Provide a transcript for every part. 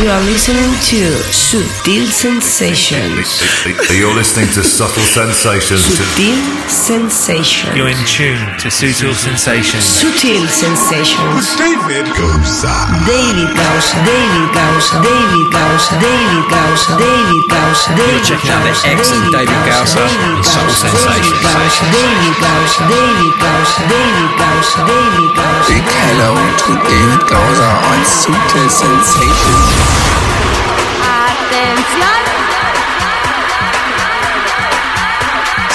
You are listening to Sutil Sensations. You're listening to Subtle Sensations. Sutil Sensations. You're in tune to Sutil Sensations. Sutil Sensations. David Goza. David Gausa, David Gausa, David Gausa, David Gausa, David Gausa, David checking out the Gausa, excellent David Gausa David in Subtle Gausa, Sensations. David Gausa, David Gausa, David Gausa, David Gausa, Big hello to David Goza on Sutil Sensations. Atención,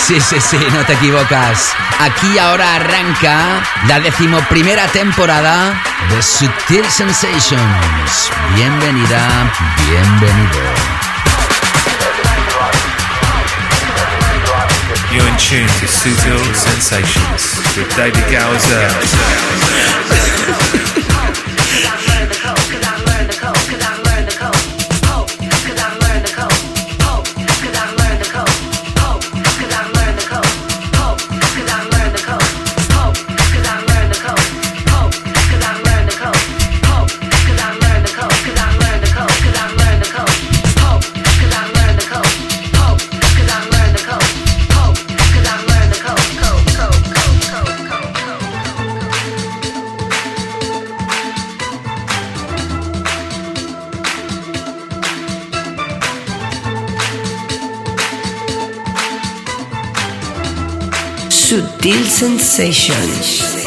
Sí, sí, sí, no te equivocas. Aquí ahora arranca la decimoprimera temporada de Sutil Sensations. Bienvenida, bienvenido. You're in tune to Sutil Sensations with David Gower. Sutil Sensations.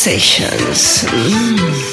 Sutil Sensations. Mm.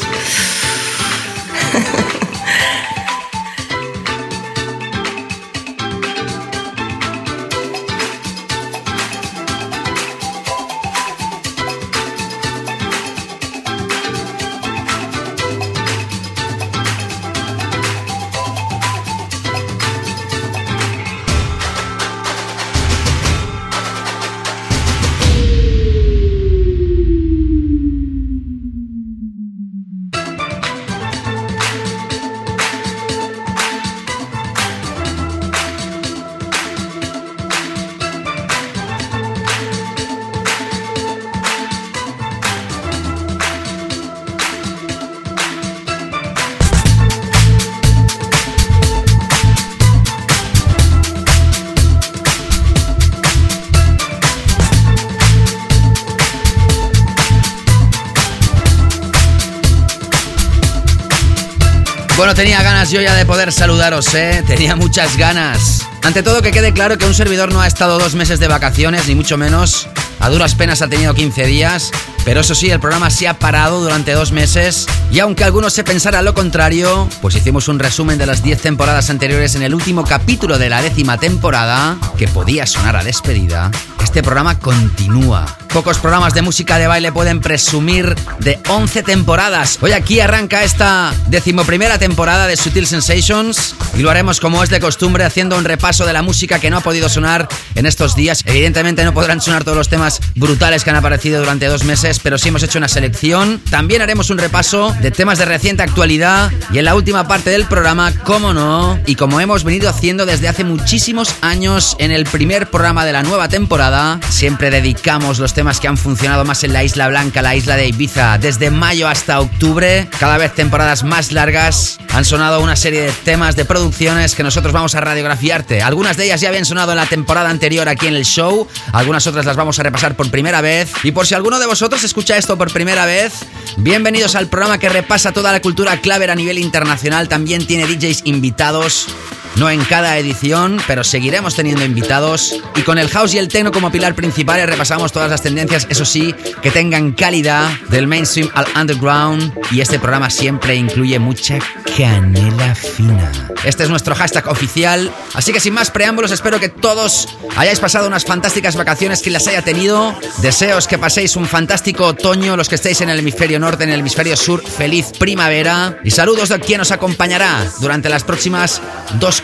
Bueno, tenía ganas yo ya de poder saludaros, ¿eh? Tenía muchas ganas. Ante todo, que quede claro que un servidor no ha estado dos meses de vacaciones, ni mucho menos. A duras penas ha tenido 15 días. Pero eso sí, el programa se ha parado durante dos meses. Y aunque algunos se pensara lo contrario, pues hicimos un resumen de las 10 temporadas anteriores en el último capítulo de la décima temporada, que podía sonar a despedida. Este programa continúa. Pocos programas de música de baile pueden presumir de 11 temporadas. Hoy aquí arranca esta decimoprimera temporada de Sutil Sensations y lo haremos como es de costumbre haciendo un repaso de la música que no ha podido sonar en estos días. Evidentemente no podrán sonar todos los temas brutales que han aparecido durante dos meses, pero sí hemos hecho una selección. También haremos un repaso de temas de reciente actualidad y en la última parte del programa, como no, y como hemos venido haciendo desde hace muchísimos años en el primer programa de la nueva temporada, siempre dedicamos los temas que han funcionado más en la Isla Blanca, la isla de Ibiza, desde mayo hasta octubre, cada vez temporadas más largas. Han sonado una serie de temas de producciones que nosotros vamos a radiografiarte. Algunas de ellas ya habían sonado en la temporada anterior aquí en el show, algunas otras las vamos a repasar por primera vez. Y por si alguno de vosotros escucha esto por primera vez, bienvenidos al programa que repasa toda la cultura clave a nivel internacional. También tiene DJs invitados no en cada edición, pero seguiremos teniendo invitados. Y con el house y el techno como pilar principales repasamos todas las tendencias, eso sí, que tengan calidad del mainstream al underground. Y este programa siempre incluye mucha canela fina. Este es nuestro hashtag oficial. Así que sin más preámbulos, espero que todos hayáis pasado unas fantásticas vacaciones, que las haya tenido. Deseos que paséis un fantástico otoño, los que estéis en el hemisferio norte, en el hemisferio sur, feliz primavera. Y saludos de quien os acompañará durante las próximas dos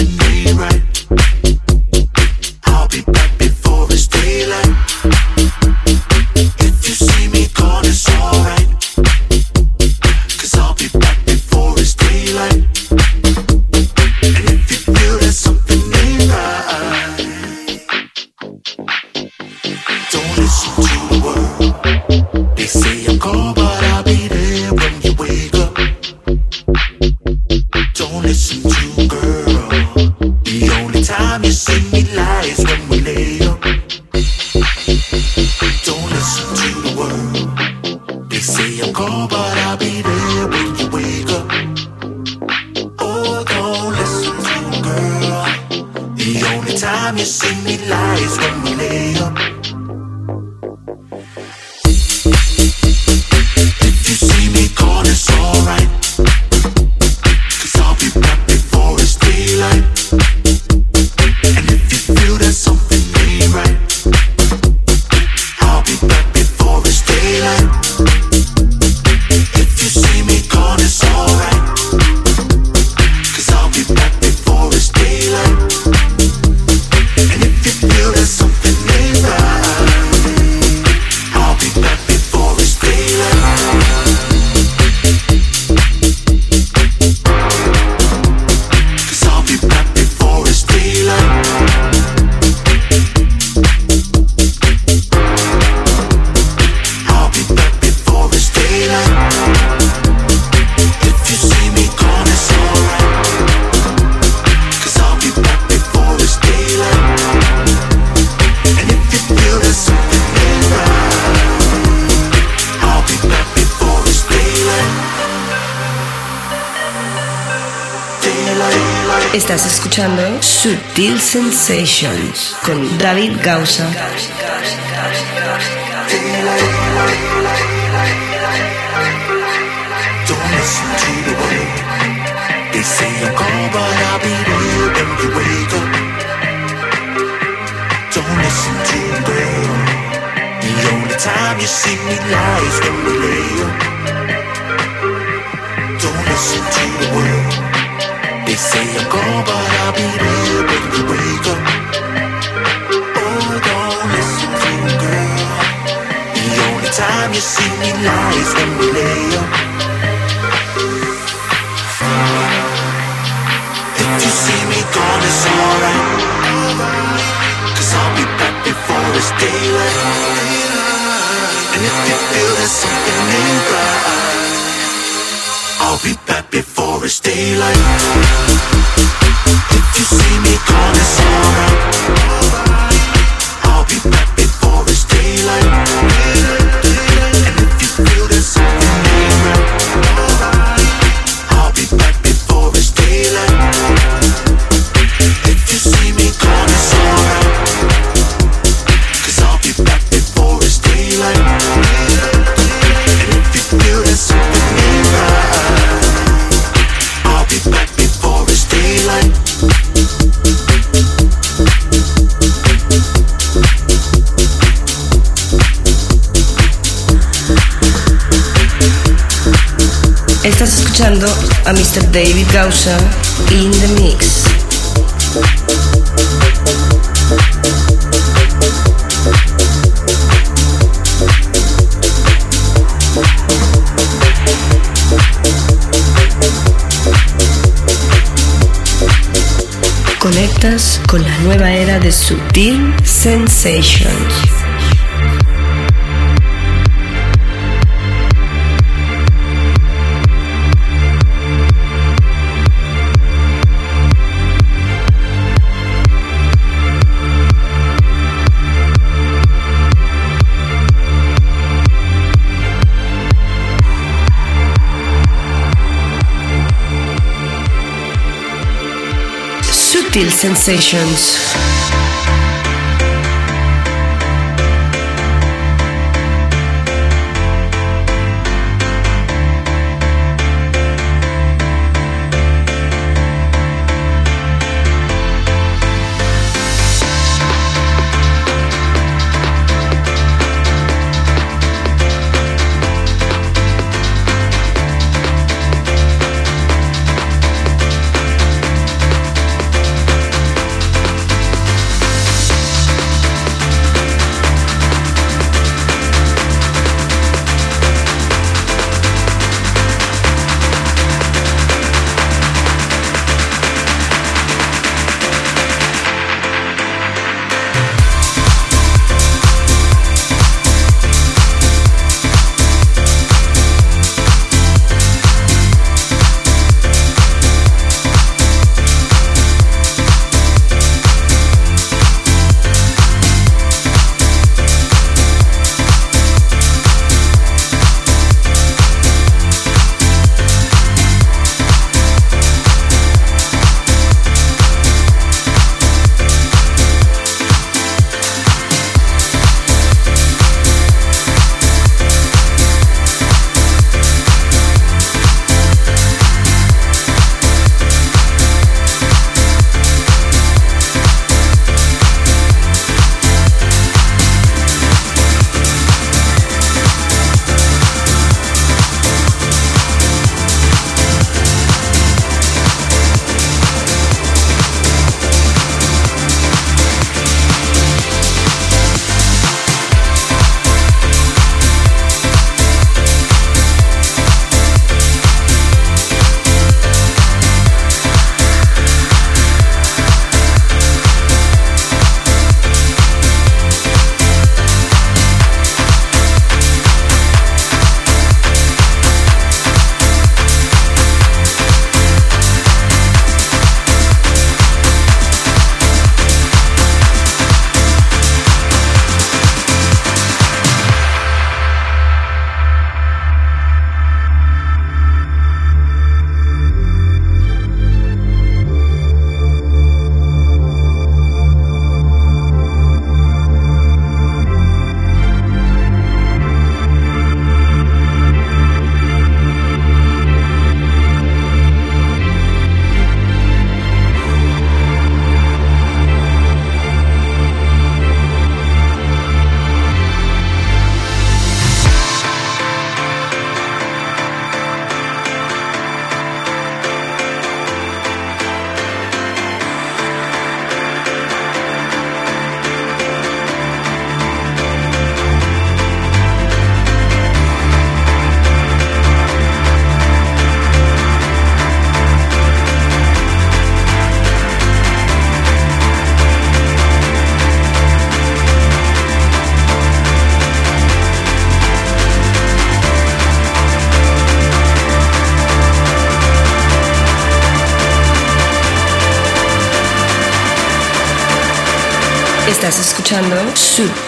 send me lies. Sutil Sensations con David Gausa. Don't listen to the word. They say I'm gone, but I'll be there when you wake up. Don't listen to the girl. The only time you see me lie is when we lay up. You see me lies when we lay up. If you see me gone, it's alright. Cause I'll be back before it's daylight. And if you feel there's something ain't right, I'll be back before it's daylight. If you see me gone, it's alright. A Mr. David Gausa in the mix. Conectas con la nueva era de Sutil Sensations. Sutil Sensations.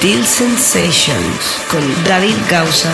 Sutil Sensations con David Gausa.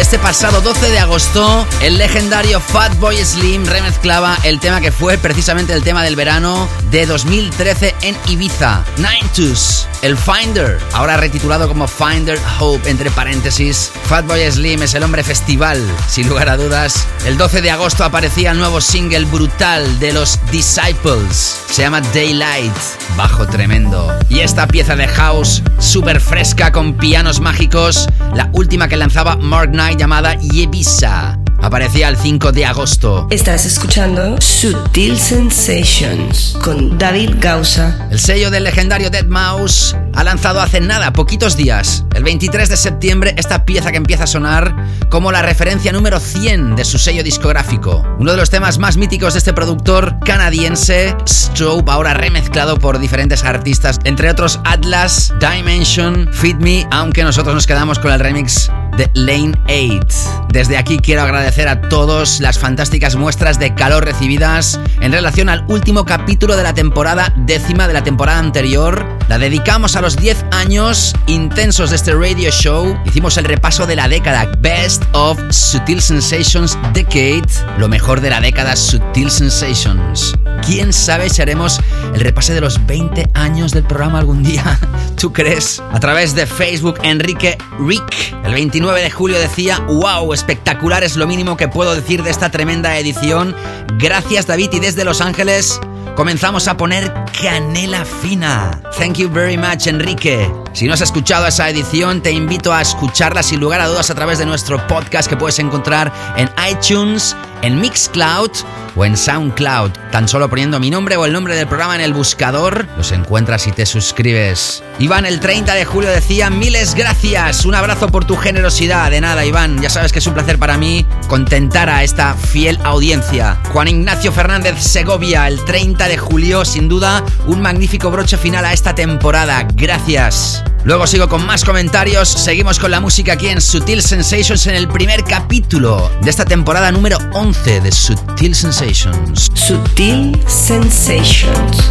Este pasado 12 de agosto, el legendario Fatboy Slim remezclaba el tema que fue precisamente el tema del verano de 2013 en Ibiza, Nintus, el Finder, ahora retitulado como Finder Hope, entre paréntesis. Fatboy Slim es el hombre festival, sin lugar a dudas. El 12 de agosto aparecía el nuevo single brutal de los Disciples, se llama Daylight, bajo tremendo. Y esta pieza de house, súper fresca con pianos mágicos, la última que lanzaba Mark Knight llamada Yebisa. Aparecía el 5 de agosto. Estás escuchando Sutil Sensations con David Gausa. El sello del legendario Dead Mouse ha lanzado hace nada, poquitos días, el 23 de septiembre, esta pieza que empieza a sonar como la referencia número 100 de su sello discográfico. Uno de los temas más míticos de este productor canadiense, Strobe, ahora remezclado por diferentes artistas, entre otros Atlas, Dimension, Feed Me, aunque nosotros nos quedamos con el remix de Lane 8. Desde aquí quiero agradecer a todos las fantásticas muestras de calor recibidas en relación al último capítulo de la temporada décima de la temporada anterior. La dedicamos a los los 10 años intensos de este radio show, hicimos el repaso de la década Best of Sutil Sensations Decade, lo mejor de la década Sutil Sensations. ¿Quién sabe si haremos el repase de los 20 años del programa algún día? ¿Tú crees? A través de Facebook, Enrique Rick, el 29 de julio decía, wow, espectacular es lo que puedo decir de esta tremenda edición. Gracias David y desde Los Ángeles comenzamos a poner canela fina. Thank you very much, Enrique. Si no has escuchado esa edición, te invito a escucharla sin lugar a dudas a través de nuestro podcast que puedes encontrar en iTunes, en Mixcloud o en SoundCloud. Tan solo poniendo mi nombre o el nombre del programa en el buscador, los encuentras y te suscribes. Iván, el 30 de julio decía miles gracias, un abrazo por tu generosidad. De nada, Iván, ya sabes que es un placer para mí contentar a esta fiel audiencia. Juan Ignacio Fernández Segovia, el 30 de julio, sin duda, un magnífico broche final a esta temporada. Gracias. Luego sigo con más comentarios, seguimos con la música aquí en Sutil Sensations en el primer capítulo de esta temporada número 11 de Sutil Sensations. Sutil Sensations.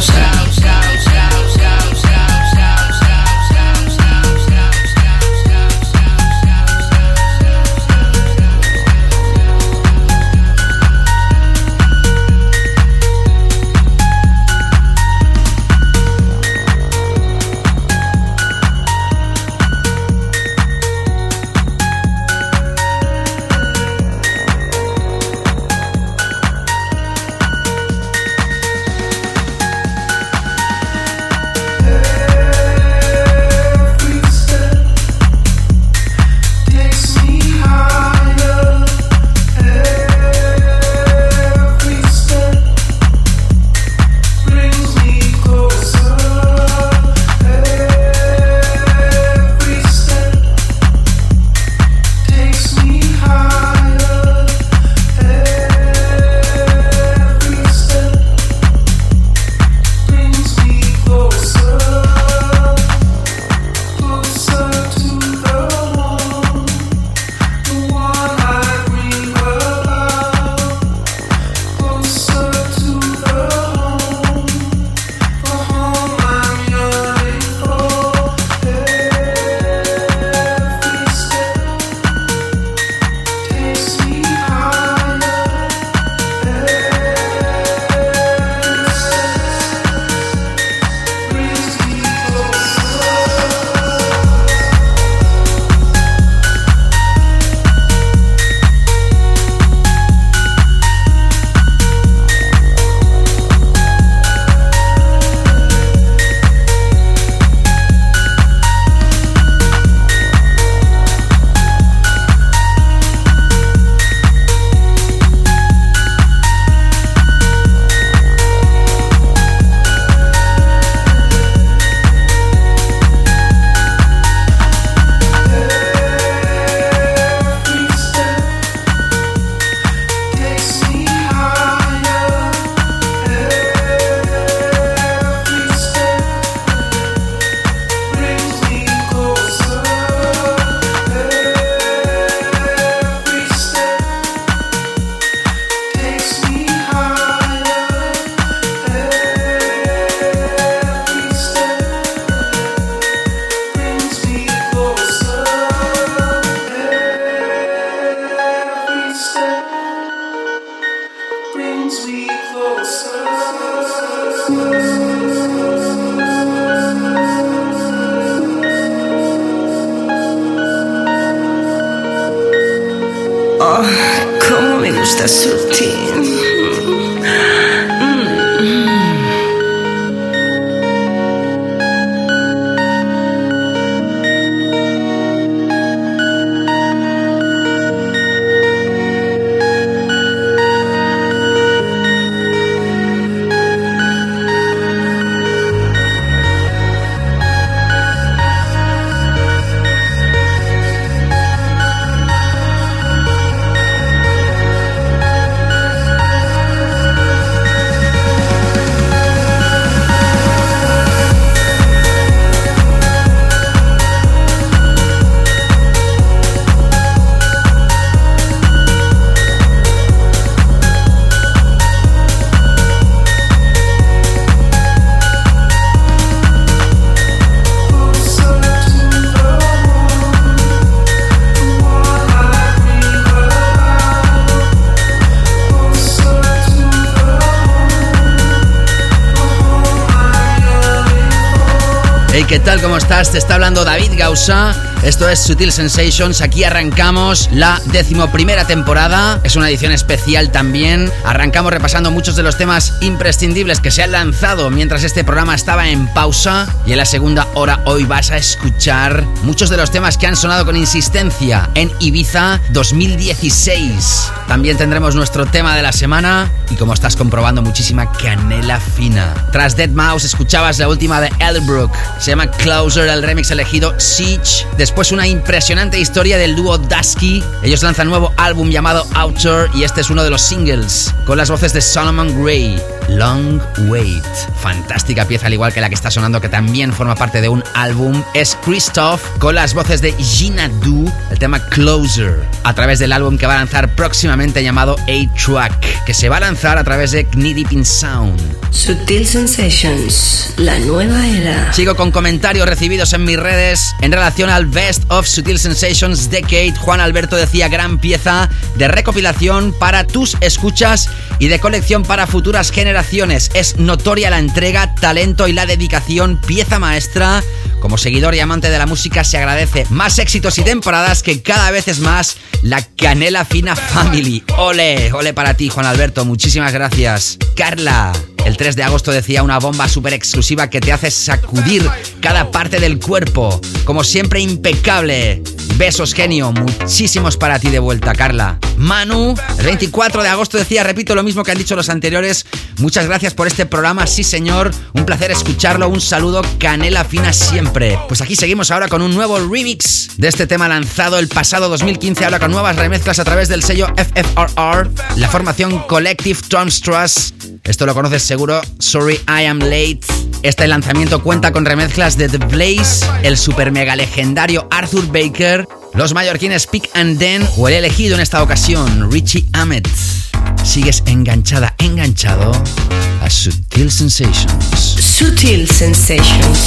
demostrar ¿Cómo estás? Te está hablando David Gausa. Esto es Sutil Sensations. Aquí arrancamos la decimoprimera temporada. Es una edición especial también. Arrancamos repasando muchos de los temas imprescindibles que se han lanzado mientras este programa estaba en pausa. Y en la segunda hora hoy vas a escuchar muchos de los temas que han sonado con insistencia en Ibiza 2016. También tendremos nuestro tema de la semana y como estás comprobando muchísima canela fina. Tras Dead Mouse escuchabas la última de Elbrook. Se llama Closer, el remix elegido Siege. Después una impresionante historia del dúo Dusky. Ellos lanzan nuevo álbum llamado Outer y este es uno de los singles con las voces de Solomon Gray. Long Wait. Fantástica pieza, al igual que la que está sonando, que también forma parte de un álbum. Es Christoph con las voces de Gina Du, el tema Closer, a través del álbum que va a lanzar próximamente llamado A-Track, que se va a lanzar a través de Knee In Sound. Sutil Sensations, la nueva era. Sigo con comentarios recibidos en mis redes en relación al Best of Sutil Sensations Decade. Juan Alberto decía gran pieza de recopilación para tus escuchas y de colección para futuras generaciones. Es notoria la entrega, talento y la dedicación, pieza maestra. Como seguidor y amante de la música se agradece más éxitos y temporadas que cada vez es más la Canela Fina Family. Ole, ole para ti Juan Alberto, muchísimas gracias. Carla, el 3 de agosto decía una bomba súper exclusiva que te hace sacudir cada parte del cuerpo. Como siempre, impecable. Besos, genio. Muchísimos para ti de vuelta, Carla. Manu, el 24 de agosto decía, repito lo mismo que han dicho los anteriores. Muchas gracias por este programa, sí señor. Un placer escucharlo. Un saludo, canela fina siempre. Pues aquí seguimos ahora con un nuevo remix de este tema lanzado el pasado 2015. Ahora con nuevas remezclas a través del sello FFRR, la formación Collective Trust. Esto lo conoces seguro, Sorry I Am Late. Este lanzamiento cuenta con remezclas de The Blaze, el super mega legendario Arthur Baker, los mallorquines Pick and Den o el elegido en esta ocasión, Richie Ahmed. Sigues enganchada, enganchado a Sutil Sensations. Sutil Sensations.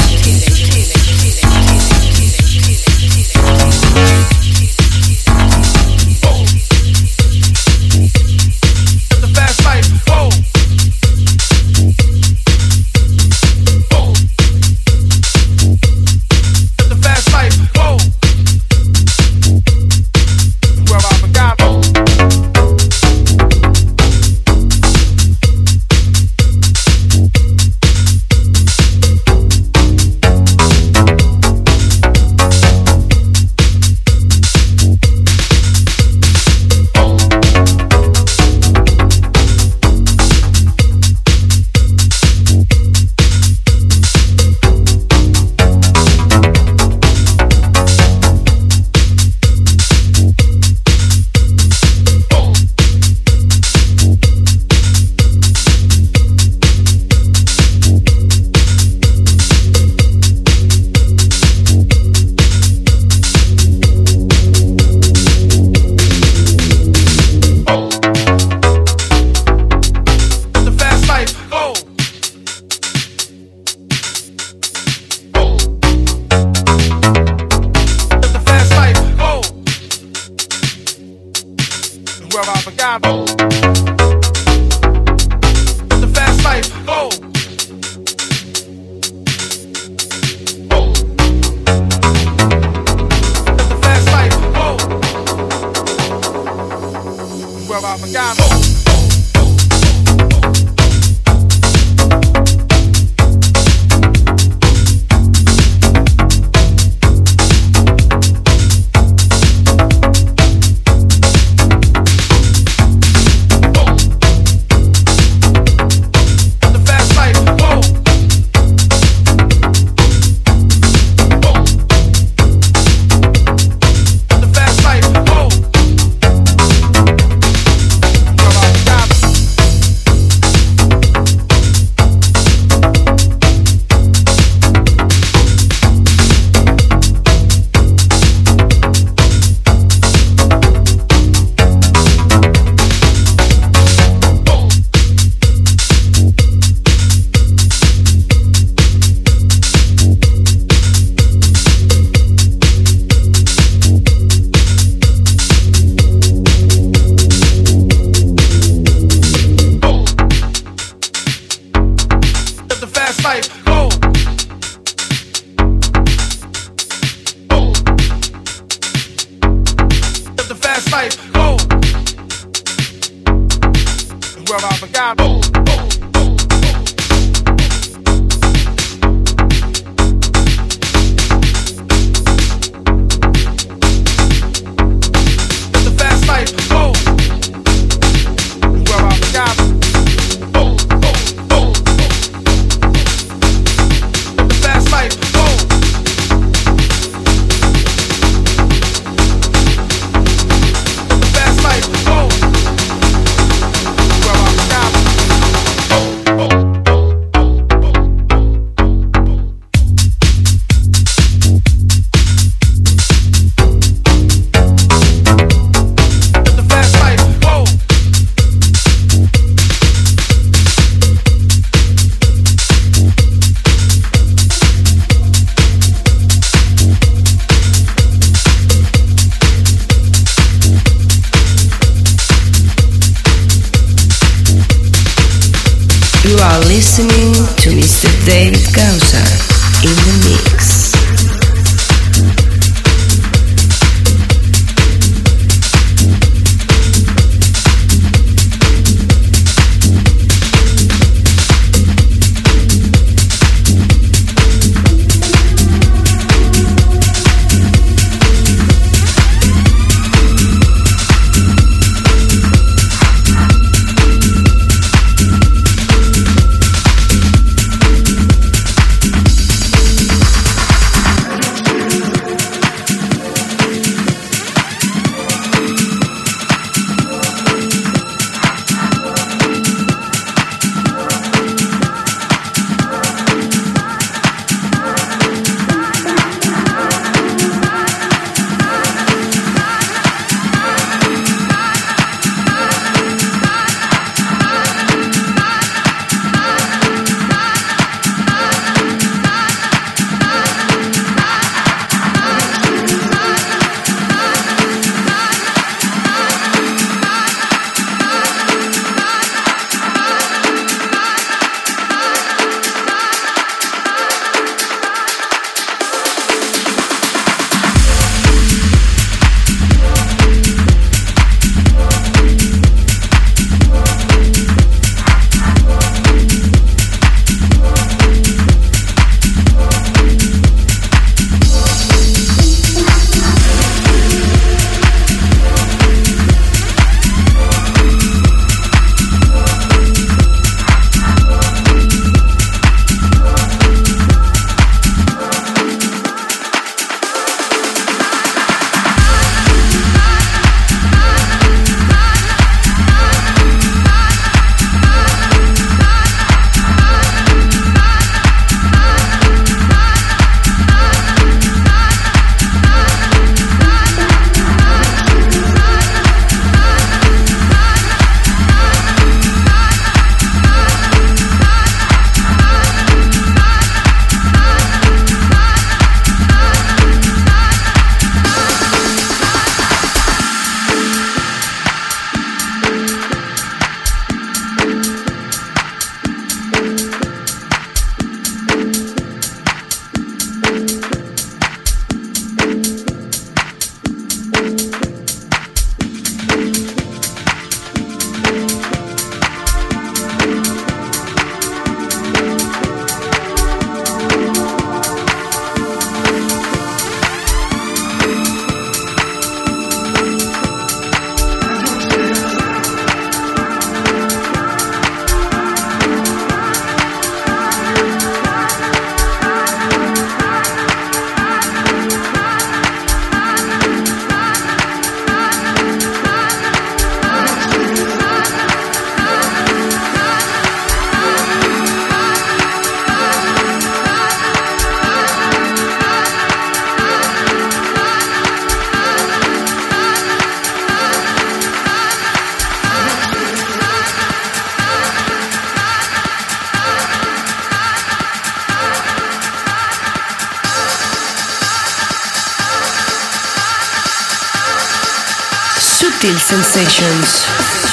Sutil Sensations.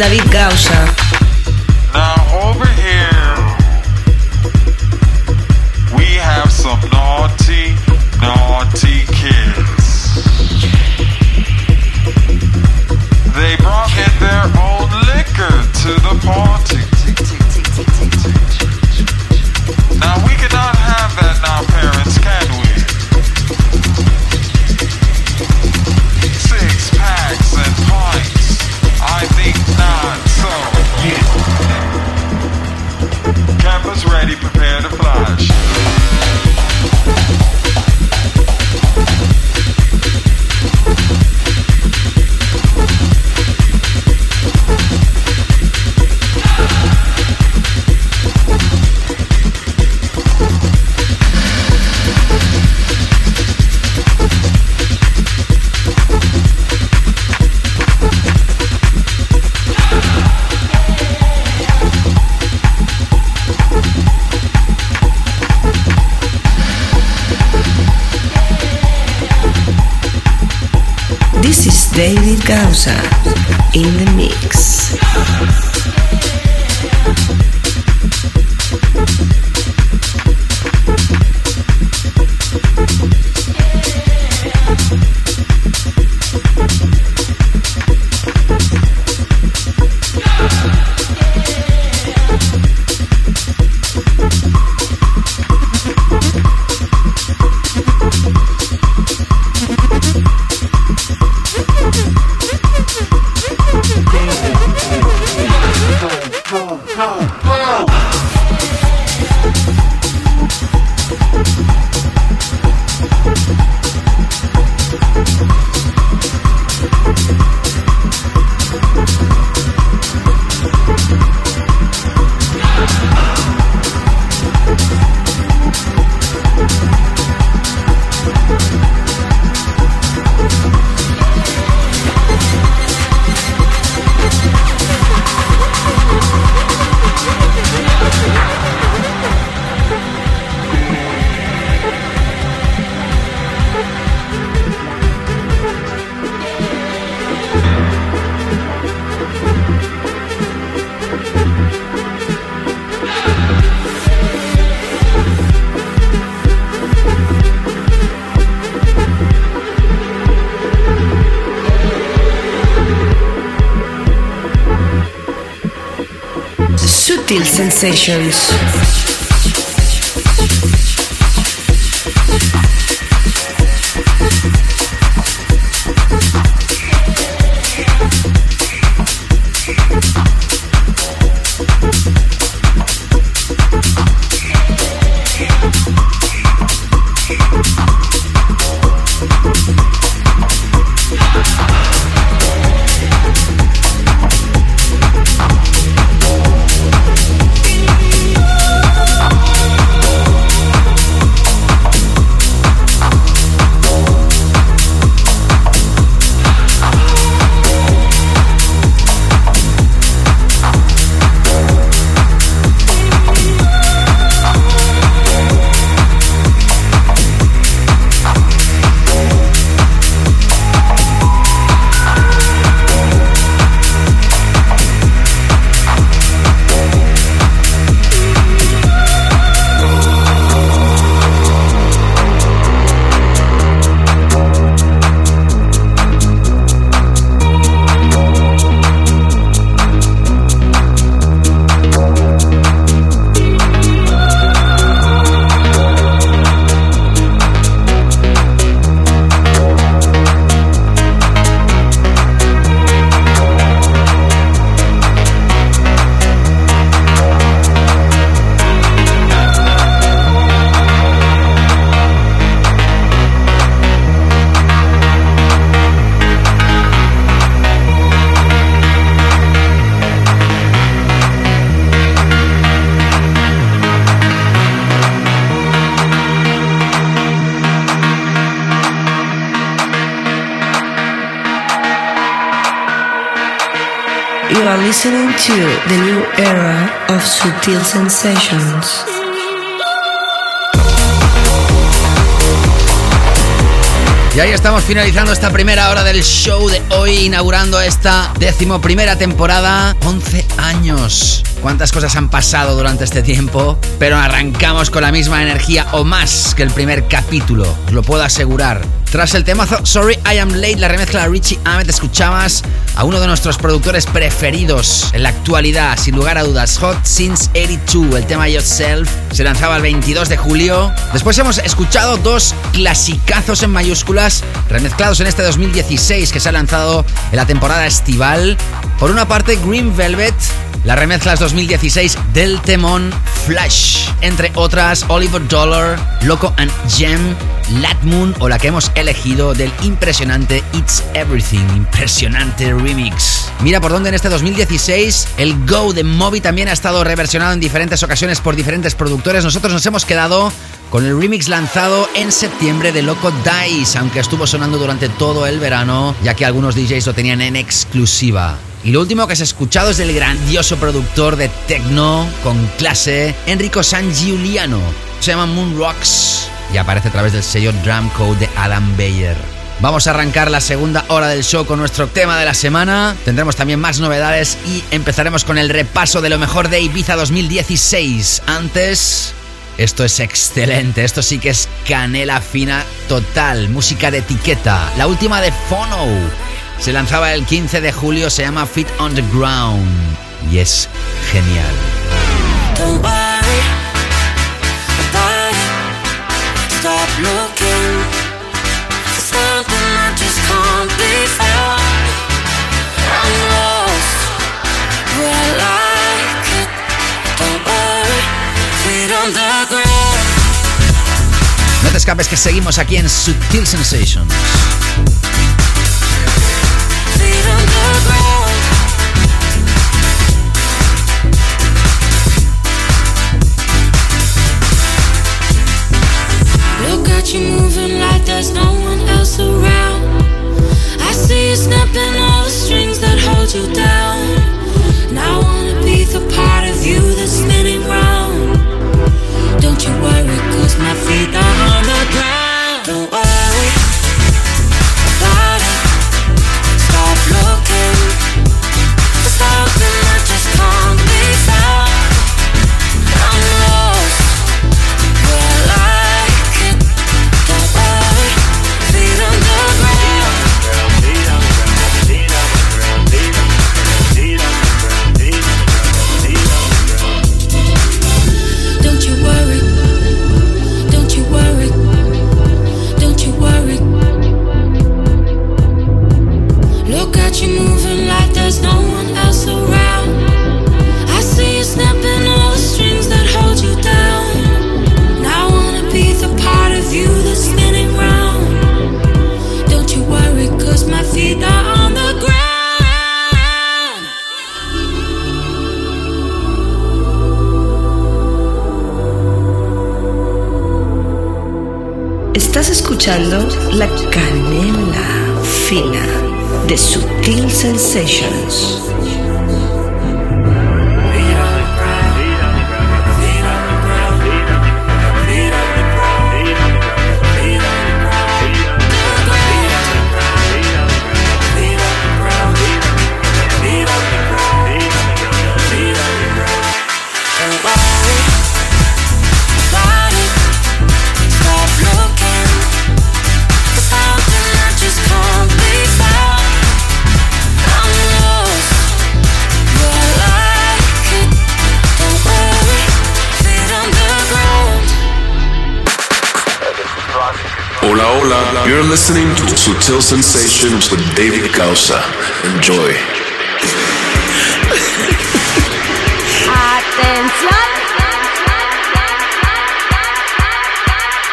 David Gausa. David Sensations. Era of Sutil Sensations. Y ahí estamos finalizando esta primera hora del show de hoy, inaugurando esta decimoprimera temporada. 11 años. Cuántas cosas han pasado durante este tiempo, pero arrancamos con la misma energía o más que el primer capítulo, os lo puedo asegurar. Tras el temazo Sorry I Am Late, la remezcla de Richie Ahmed, escuchabas a uno de nuestros productores preferidos en la actualidad, sin lugar a dudas, Hot Since 82, el tema Yourself, se lanzaba el 22 de julio. Después hemos escuchado dos clasicazos en mayúsculas, remezclados en este 2016 que se ha lanzado en la temporada estival. Por una parte, Green Velvet, la remezcla es 2016 del temón Flash, entre otras Oliver Dollar, Loco and Gem, Lat Moon o la que hemos elegido del impresionante It's Everything, impresionante remix. Mira por dónde en este 2016 el Go de Moby también ha estado reversionado en diferentes ocasiones por diferentes productores. Nosotros nos hemos quedado con el remix lanzado en septiembre de Loco Dice, aunque estuvo sonando durante todo el verano, ya que algunos DJs lo tenían en exclusiva. Y lo último que has escuchado es del grandioso productor de techno con clase, Enrico San Giuliano. Se llama Moon Rocks y aparece a través del sello Drum Code de Adam Bayer. Vamos a arrancar la segunda hora del show con nuestro tema de la semana. Tendremos también más novedades y empezaremos con el repaso de lo mejor de Ibiza 2016. Antes, esto es excelente, esto sí que es canela fina total, música de etiqueta. La última de Fono se lanzaba el 15 de julio, se llama Fit on the Ground y es genial. No te escapes que seguimos aquí en Sutil Sensations. Moving like there's no one else around. I see you snapping all the strings that hold you down. And I wanna be the part escuchando La Canela Fina de Sutil Sensations. Hola. You're listening to Sutil Sensations with David Gausa. Enjoy.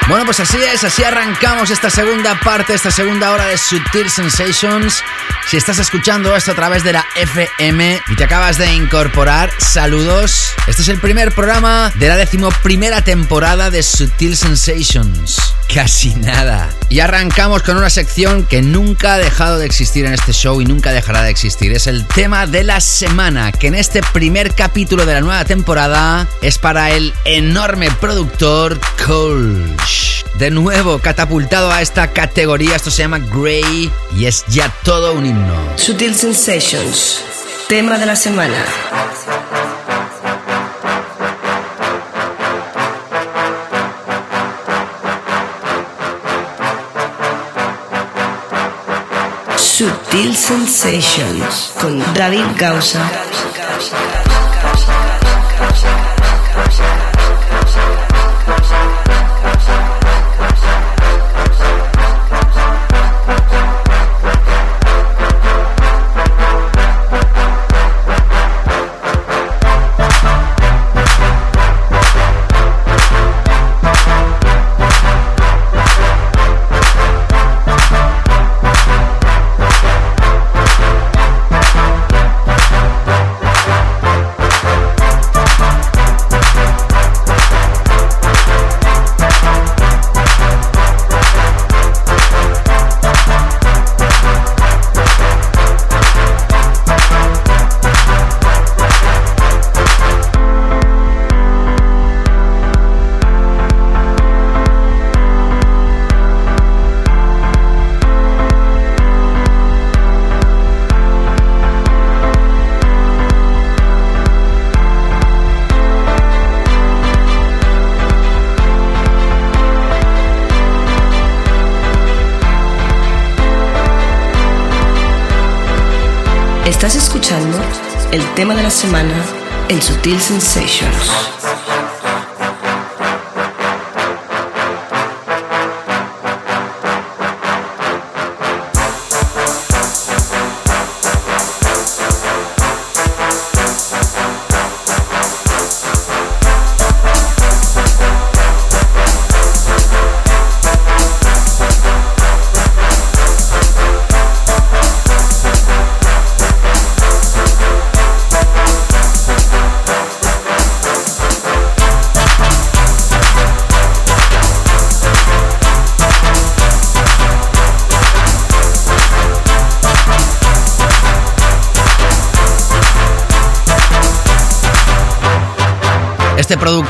Bueno, pues así es, así arrancamos esta segunda parte, esta segunda hora de Sutil Sensations. Si estás escuchando esto a través de la FM y te acabas de incorporar, saludos. Este es el primer programa de la decimoprimera temporada de Sutil Sensations. Casi nada. Y arrancamos con una sección que nunca ha dejado de existir en este show y nunca dejará de existir. Es el tema de la semana, que en este primer capítulo de la nueva temporada es para el enorme productor Colch. De nuevo, catapultado a esta categoría, esto se llama Grey y es ya todo un himno. Sutil Sensations, tema de la semana. Sutil Sensations con David Gausa. El tema de la semana en Sutil Sensations.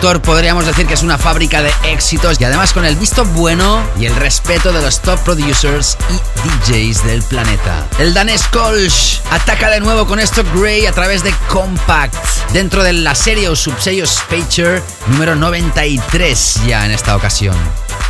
Podríamos decir que es una fábrica de éxitos y además con el visto bueno y el respeto de los top producers y DJs del planeta. El danés Kolsch ataca de nuevo con esto Grey a través de Compact dentro de la serie o subsello Spacer número 93 ya en esta ocasión.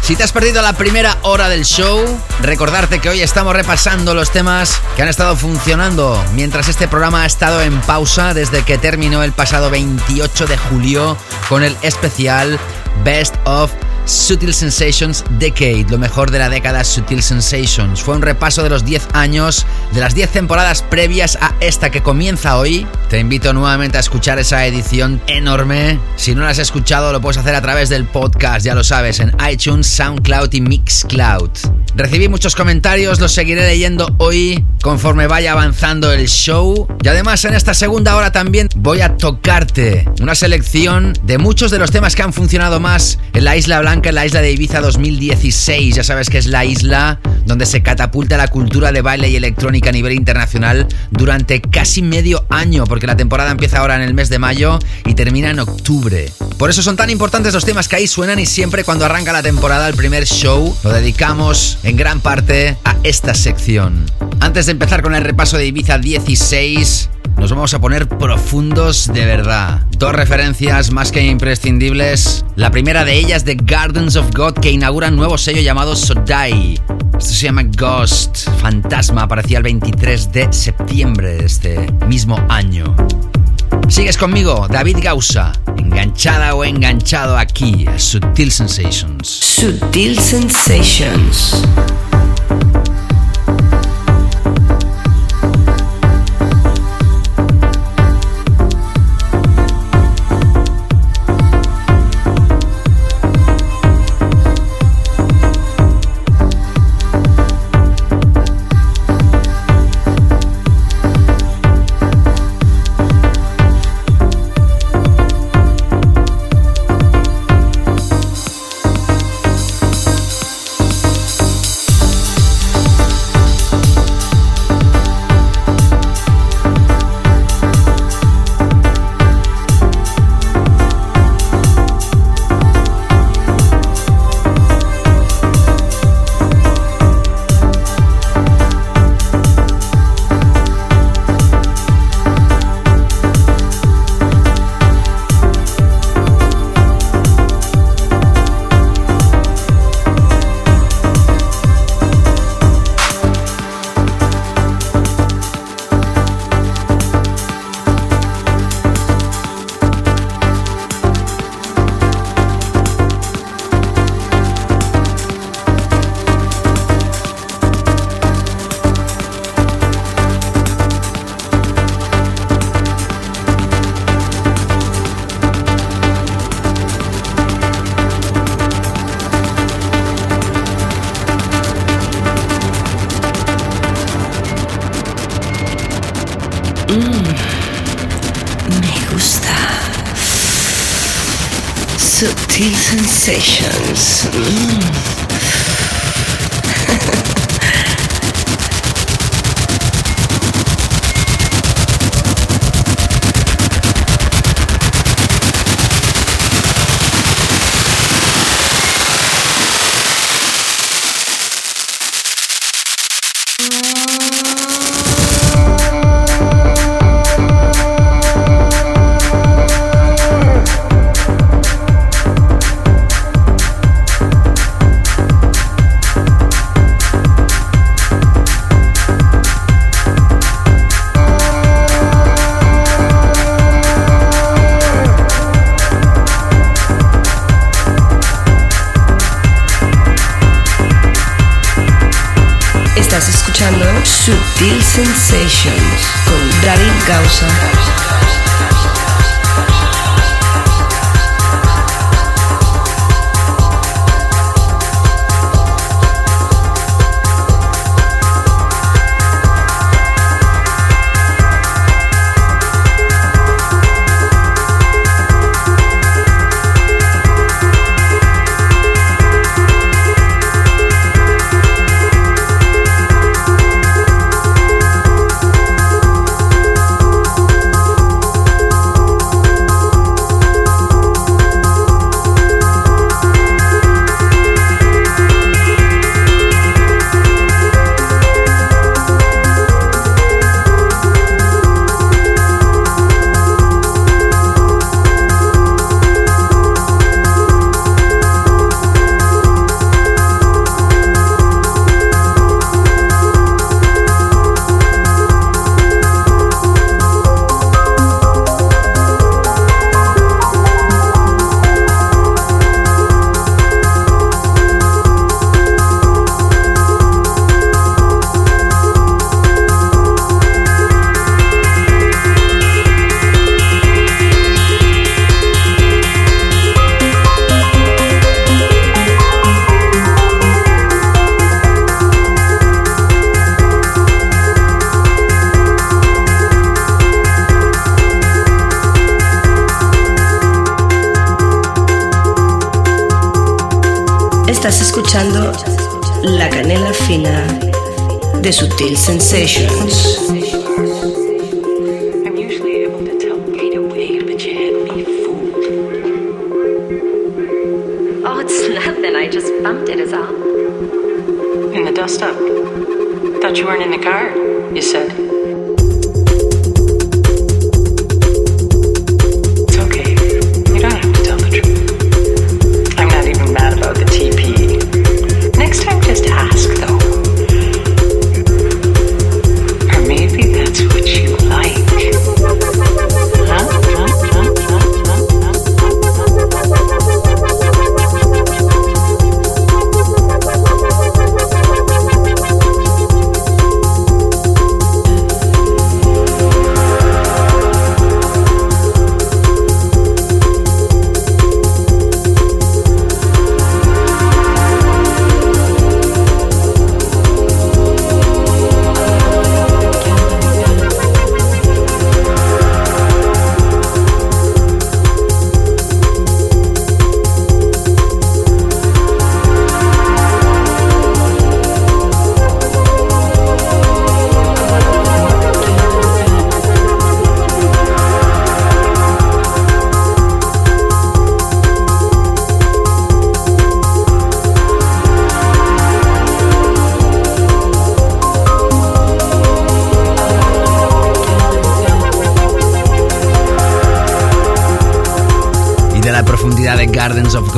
Si te has perdido la primera hora del show, recordarte que hoy estamos repasando los temas que han estado funcionando mientras este programa ha estado en pausa desde que terminó el pasado 28 de julio con el especial Best of Sutil Sensations Decade, lo mejor de la década Sutil Sensations. Fue un repaso de los 10 años, de las 10 temporadas previas a esta que comienza hoy. Te invito nuevamente a escuchar esa edición enorme. Si no la has escuchado, lo puedes hacer a través del podcast, ya lo sabes, en iTunes, SoundCloud y Mixcloud. Recibí muchos comentarios, los seguiré leyendo hoy conforme vaya avanzando el show. Y además en esta segunda hora también voy a tocarte una selección de muchos de los temas que han funcionado más en la Isla Blanca, en la isla de Ibiza 2016. Ya sabes que es la isla donde se catapulta la cultura de baile y electrónica a nivel internacional durante casi medio año, porque la temporada empieza ahora en el mes de mayo y termina en octubre. Por eso son tan importantes los temas que ahí suenan y siempre cuando arranca la temporada, el primer show, lo dedicamos en gran parte a esta sección. Antes de empezar con el repaso de Ibiza 16, nos vamos a poner profundos de verdad. Dos referencias más que imprescindibles. La primera de ellas de Gardens of God que inaugura un nuevo sello llamado Sodai. Esto se llama Ghost. Fantasma aparecía el 23 de septiembre de este mismo año. Sigues conmigo, David Gausa, enganchada o enganchado aquí a Sutil Sensations. Sutil Sensations.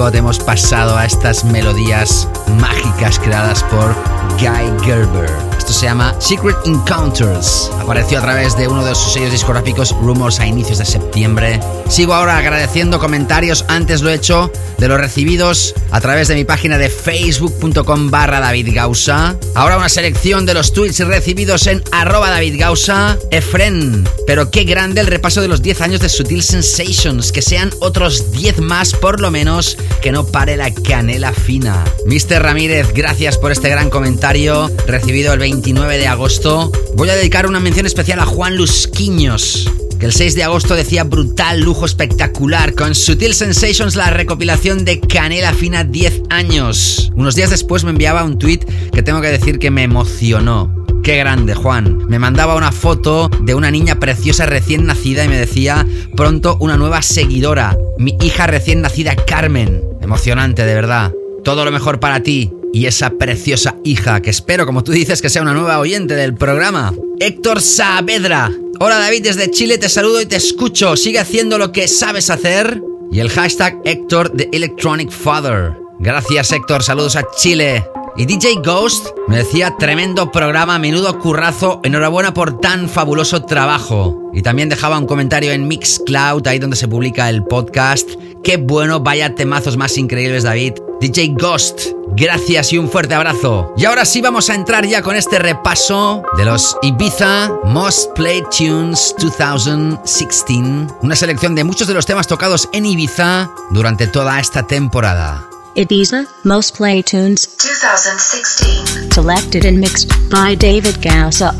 Hemos pasado a estas melodías mágicas creadas por Guy Gerber se llama Secret Encounters. Apareció a través de uno de sus sellos discográficos Rumors a inicios de septiembre. Sigo ahora agradeciendo comentarios, antes lo he hecho, de los recibidos a través de mi página de facebook.com barra David Gausa. Ahora una selección de los tweets recibidos en arroba David Gausa. Efren, pero qué grande el repaso de los 10 años de Sutil Sensations. Que sean otros 10 más por lo menos, que no pare la canela fina. Mr. Ramírez, gracias por este gran comentario recibido el 20 29 de agosto, voy a dedicar una mención especial a Juan Lusquiños, que el 6 de agosto decía brutal, lujo espectacular, con Sutil Sensations la recopilación de Canela Fina 10 años. Unos días después me enviaba un tweet que tengo que decir que me emocionó. Qué grande, Juan. Me mandaba una foto de una niña preciosa recién nacida y me decía, pronto una nueva seguidora, mi hija recién nacida Carmen. Emocionante, de verdad. Todo lo mejor para ti y esa preciosa hija que espero, como tú dices, que sea una nueva oyente del programa. Héctor Saavedra. Hola David, desde Chile te saludo y te escucho. Sigue haciendo lo que sabes hacer. Y el hashtag Héctor de Electronic Father. Gracias Héctor, saludos a Chile. Y DJ Ghost me decía tremendo programa, menudo currazo, enhorabuena por tan fabuloso trabajo. Y también dejaba un comentario en Mixcloud, ahí donde se publica el podcast. Qué bueno, vaya temazos más increíbles David. DJ Ghost, gracias y un fuerte abrazo. Y ahora sí vamos a entrar ya con este repaso de los Ibiza Most Played Tunes 2016, una selección de muchos de los temas tocados en Ibiza durante toda esta temporada. Ibiza Most Play Tunes 2016. selected and mixed by David Gausa.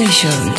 Sutil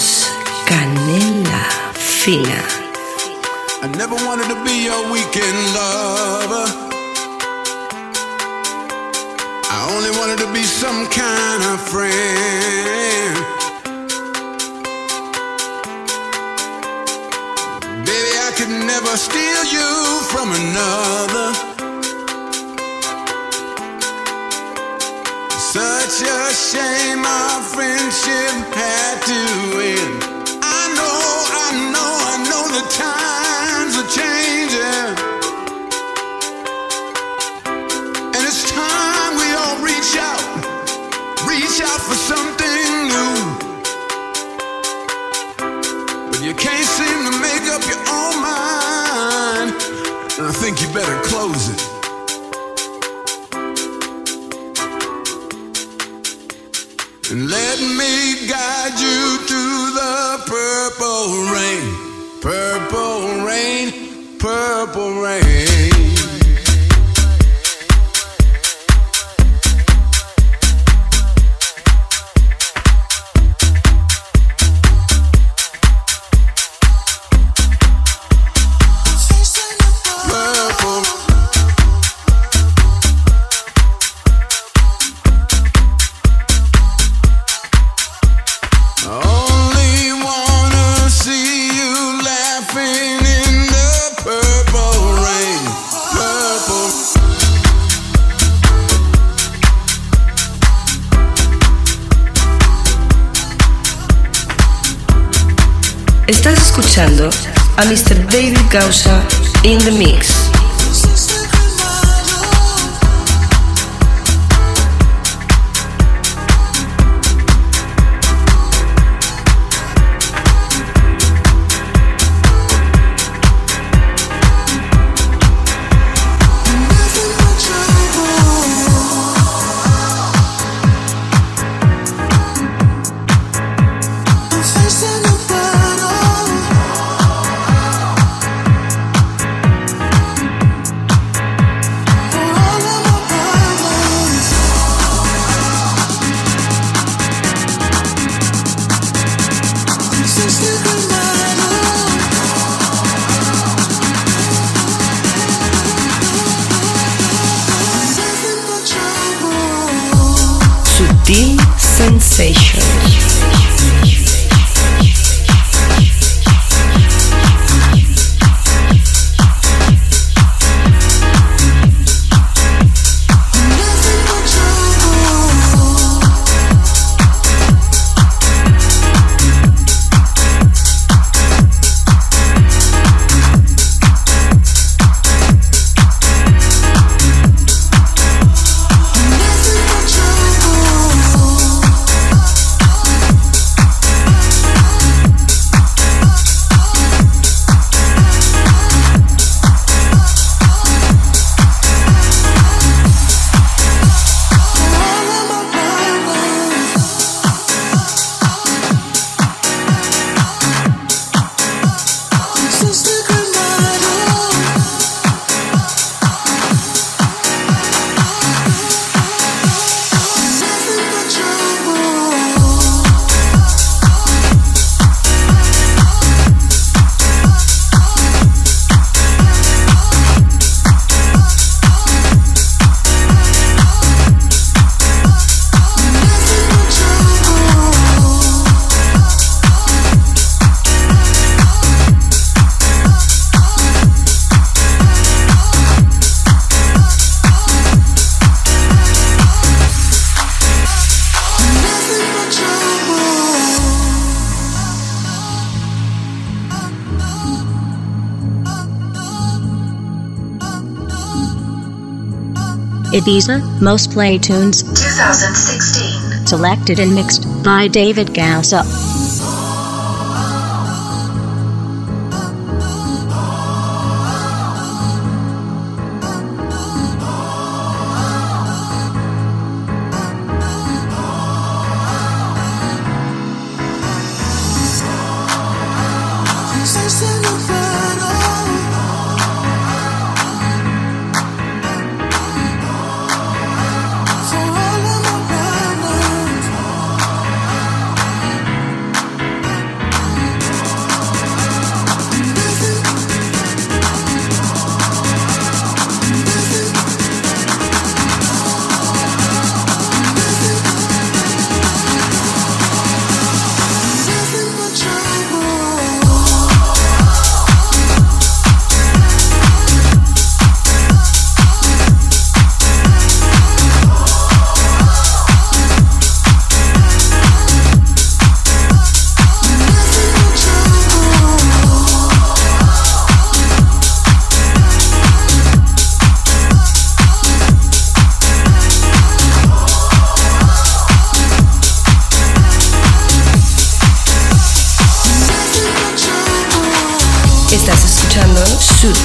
Ibiza, most play tunes. 2016. Selected and mixed by David Galsup.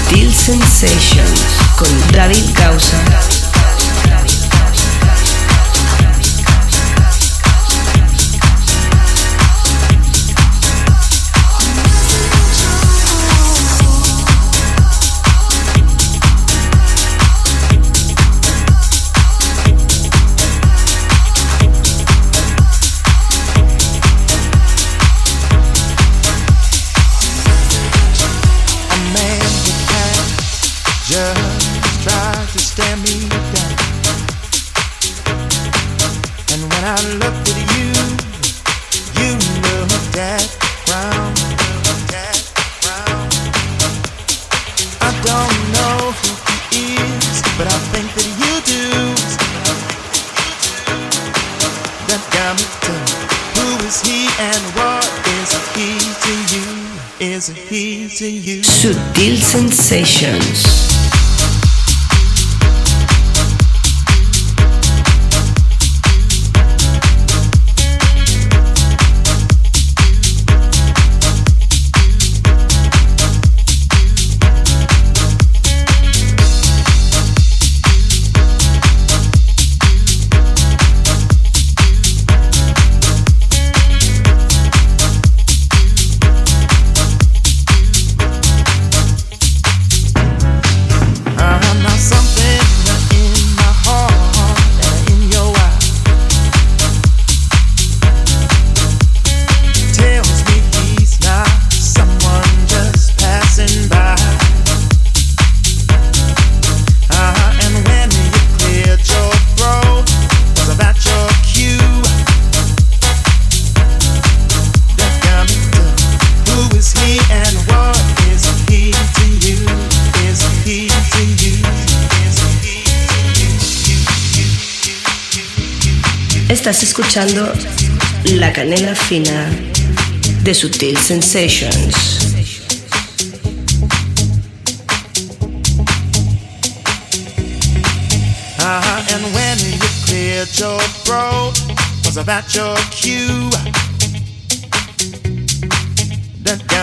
Sutil Sensations con David Gausa. emotions. Escuchando La Canela Fina de Sutil Sensations. Uh-huh, and when you your throat, was that your cue?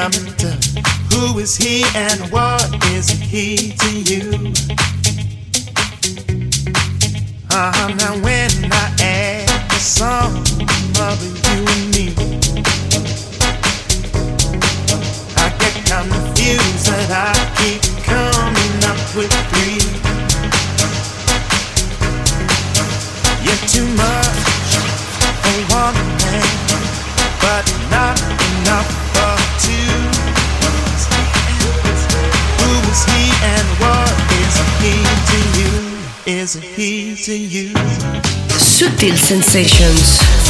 Me to who is he and what is he Sensations.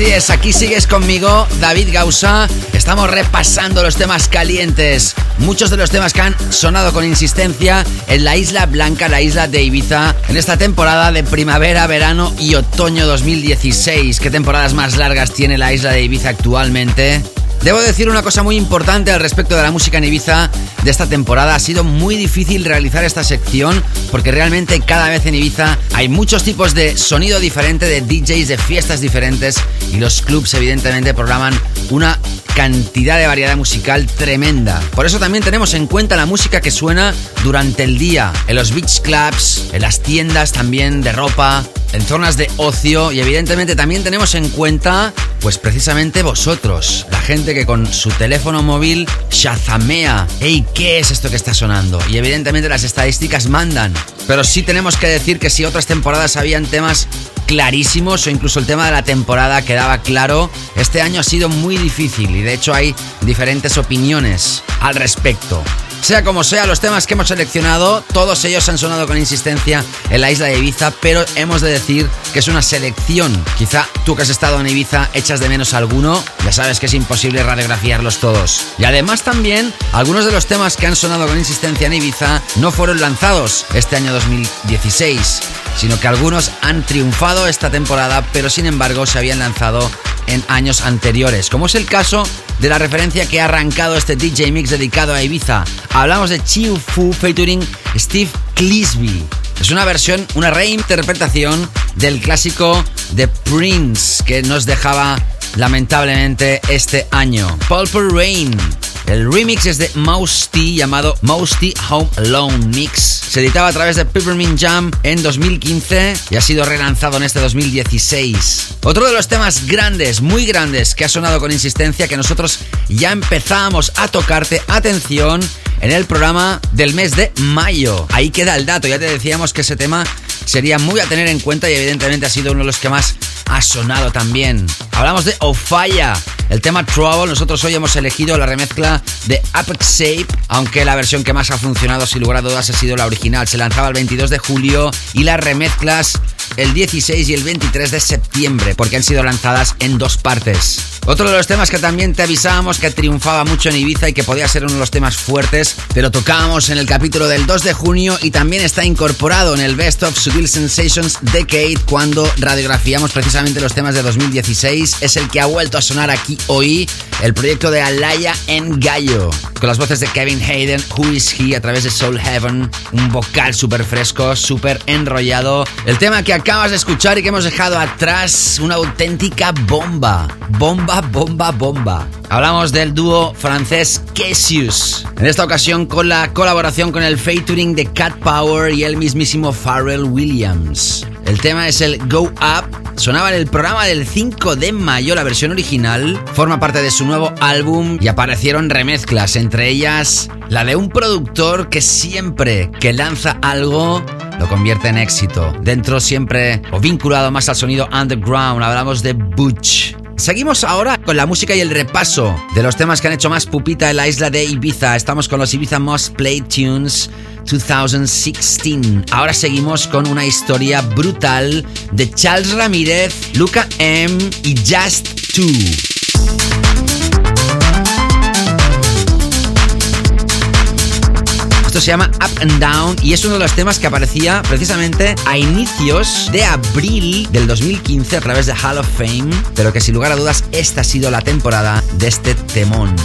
Así es, aquí sigues conmigo, David Gausa. Estamos repasando los temas calientes. Muchos de los temas que han sonado con insistencia en la Isla Blanca, la isla de Ibiza, en esta temporada de primavera, verano y otoño 2016. ¿Qué temporadas más largas tiene la isla de Ibiza actualmente? Debo decir una cosa muy importante al respecto de la música en Ibiza de esta temporada. Ha sido muy difícil realizar esta sección porque realmente cada vez en Ibiza hay muchos tipos de sonido diferente, de DJs, de fiestas diferentes y los clubs evidentemente programan una cantidad de variedad musical tremenda. Por eso también tenemos en cuenta la música que suena durante el día, en los beach clubs, en las tiendas también de ropa, en zonas de ocio y evidentemente también tenemos en cuenta pues precisamente vosotros, la gente que con su teléfono móvil shazamea, hey, ¿qué es esto que está sonando? Y evidentemente las estadísticas mandan, pero sí tenemos que decir que si otras temporadas habían temas clarísimos o incluso el tema de la temporada quedaba claro, este año ha sido muy difícil y de hecho hay diferentes opiniones al respecto. Sea como sea, los temas que hemos seleccionado, todos ellos han sonado con insistencia en la isla de Ibiza, pero hemos de decir que es una selección. Quizá tú que has estado en Ibiza echas de menos alguno, ya sabes que es imposible radiografiarlos todos. Y además también, algunos de los temas que han sonado con insistencia en Ibiza no fueron lanzados este año 2016, sino que algunos han triunfado esta temporada, pero sin embargo se habían lanzado en años anteriores, como es el caso de la referencia que ha arrancado este DJ Mix dedicado a Ibiza. Hablamos de Chiu Fu featuring Steve Clisby. Es una versión, una reinterpretación del clásico de Prince que nos dejaba lamentablemente este año. Pulper Rain. El remix es de Mouse T llamado Mouse T Home Alone Mix. Se editaba a través de Peppermint Jam en 2015 y ha sido relanzado en este 2016. Otro de los temas grandes, muy grandes, que ha sonado con insistencia que nosotros ya empezamos a tocarte, atención, en el programa del mes de mayo. Ahí queda el dato, ya te decíamos que ese tema sería muy a tener en cuenta y evidentemente ha sido uno de los que más ha sonado también. Hablamos de Ofaya, el tema Trouble. Nosotros hoy hemos elegido la remezcla de Apex Shape, aunque la versión que más ha funcionado sin lugar a dudas ha sido la original. Se lanzaba el 22 de julio y las remezclas el 16 y el 23 de septiembre, porque han sido lanzadas en dos partes. Otro de los temas que también te avisábamos que triunfaba mucho en Ibiza y que podía ser uno de los temas fuertes, pero tocábamos en el capítulo del 2 de junio y también está incorporado en el Best of Subtle Sensations Decade cuando radiografiamos precisamente los temas de 2016. Es el que ha vuelto a sonar aquí hoy, el proyecto de Alaya en Gallo, con las voces de Kevin Hayden, Who Is He a través de Soul Heaven, un vocal súper fresco, súper enrollado. El tema que acabas de escuchar y que hemos dejado atrás, una auténtica bomba. Bomba, bomba, bomba. Hablamos del dúo francés Cassius. En esta ocasión con la colaboración con el featuring de Cat Power y el mismísimo Pharrell Williams. El tema es el Go Up. Sonaba en el programa del 5 de mayo, la versión original. Forma parte de su nuevo álbum y aparecieron remezclas, entre ellas la de un productor que siempre que lanza algo lo convierte en éxito. Dentro siempre o vinculado más al sonido underground. Hablamos de Butch. Seguimos ahora con la música y el repaso de los temas que han hecho más pupita en la isla de Ibiza. Estamos con los Ibiza Most Played Tunes 2016. Ahora seguimos con una historia brutal de Charles Ramírez, Luca M y Just Two. Esto se llama Up and Down y es uno de los temas que aparecía precisamente a inicios de abril del 2015 a través de Hall of Fame, pero que sin lugar a dudas esta ha sido la temporada de este temón.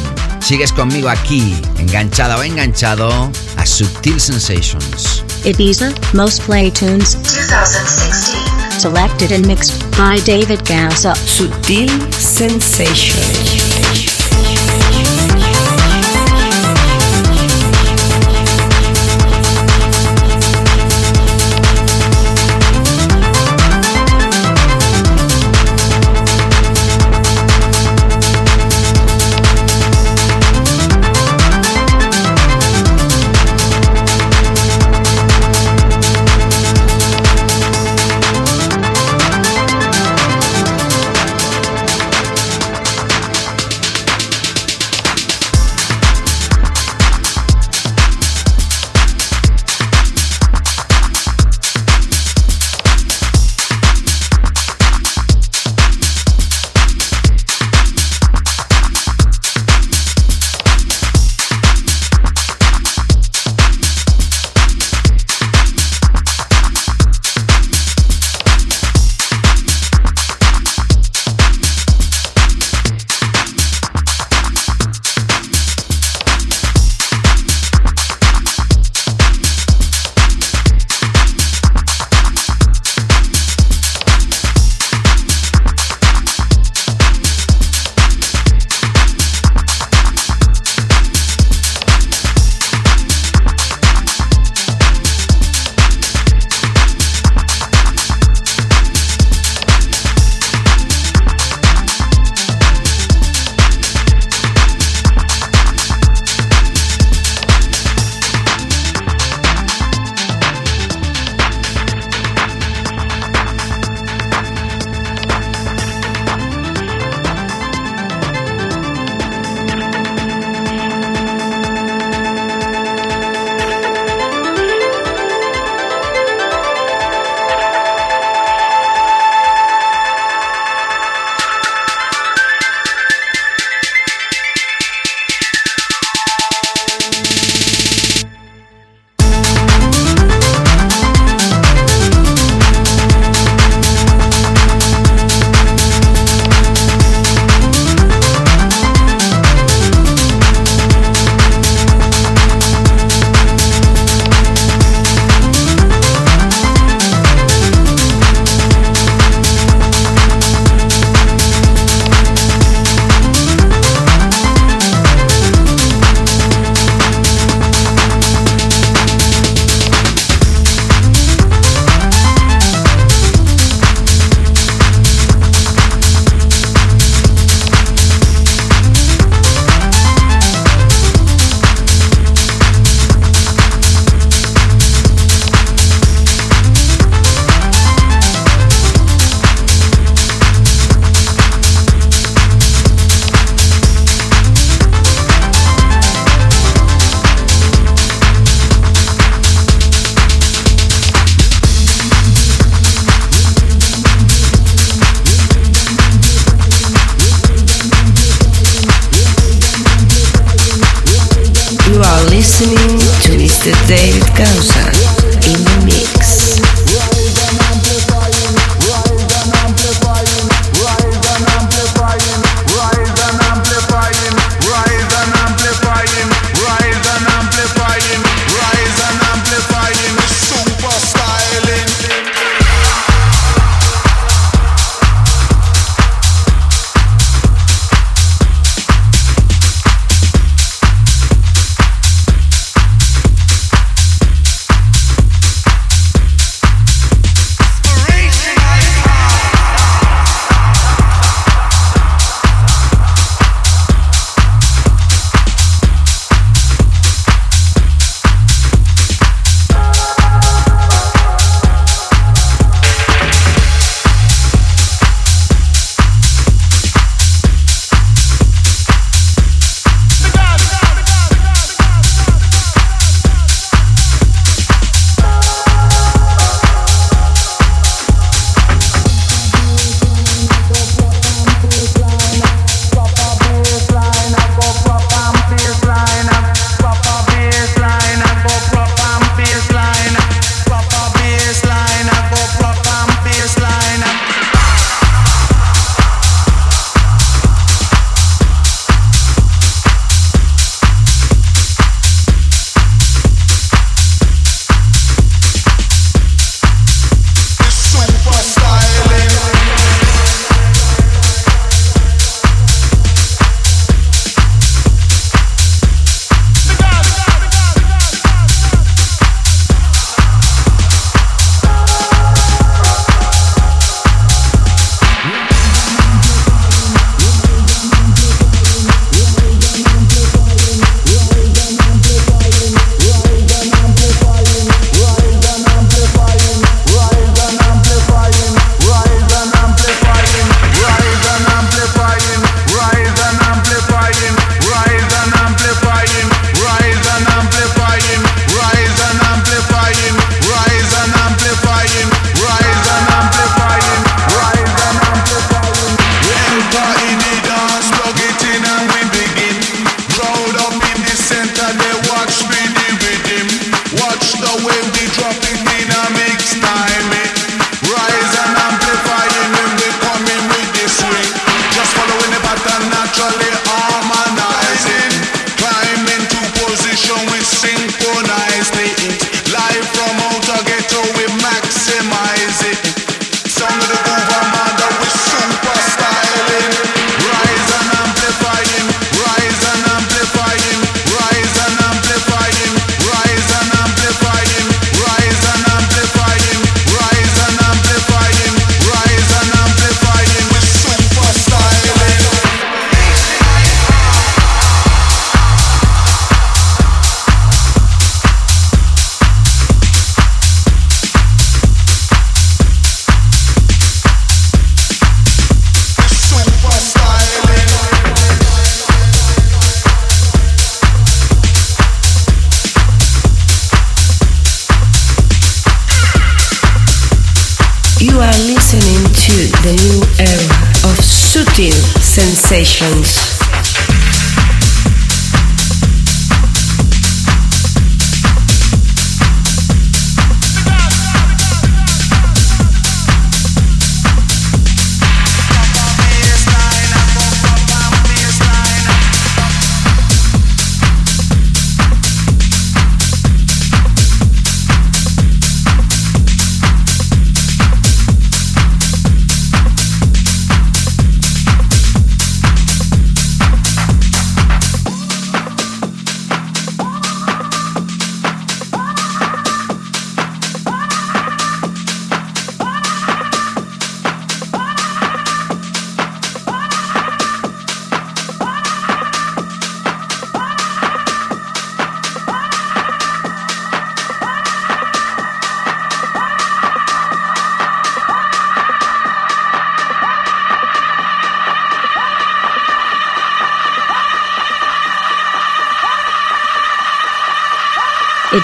Sigues conmigo aquí, enganchada o enganchado a Subtil Sensations. Ibiza Most Play Tunes 2016. selected and mixed by David Gausa. Sutil Sensation.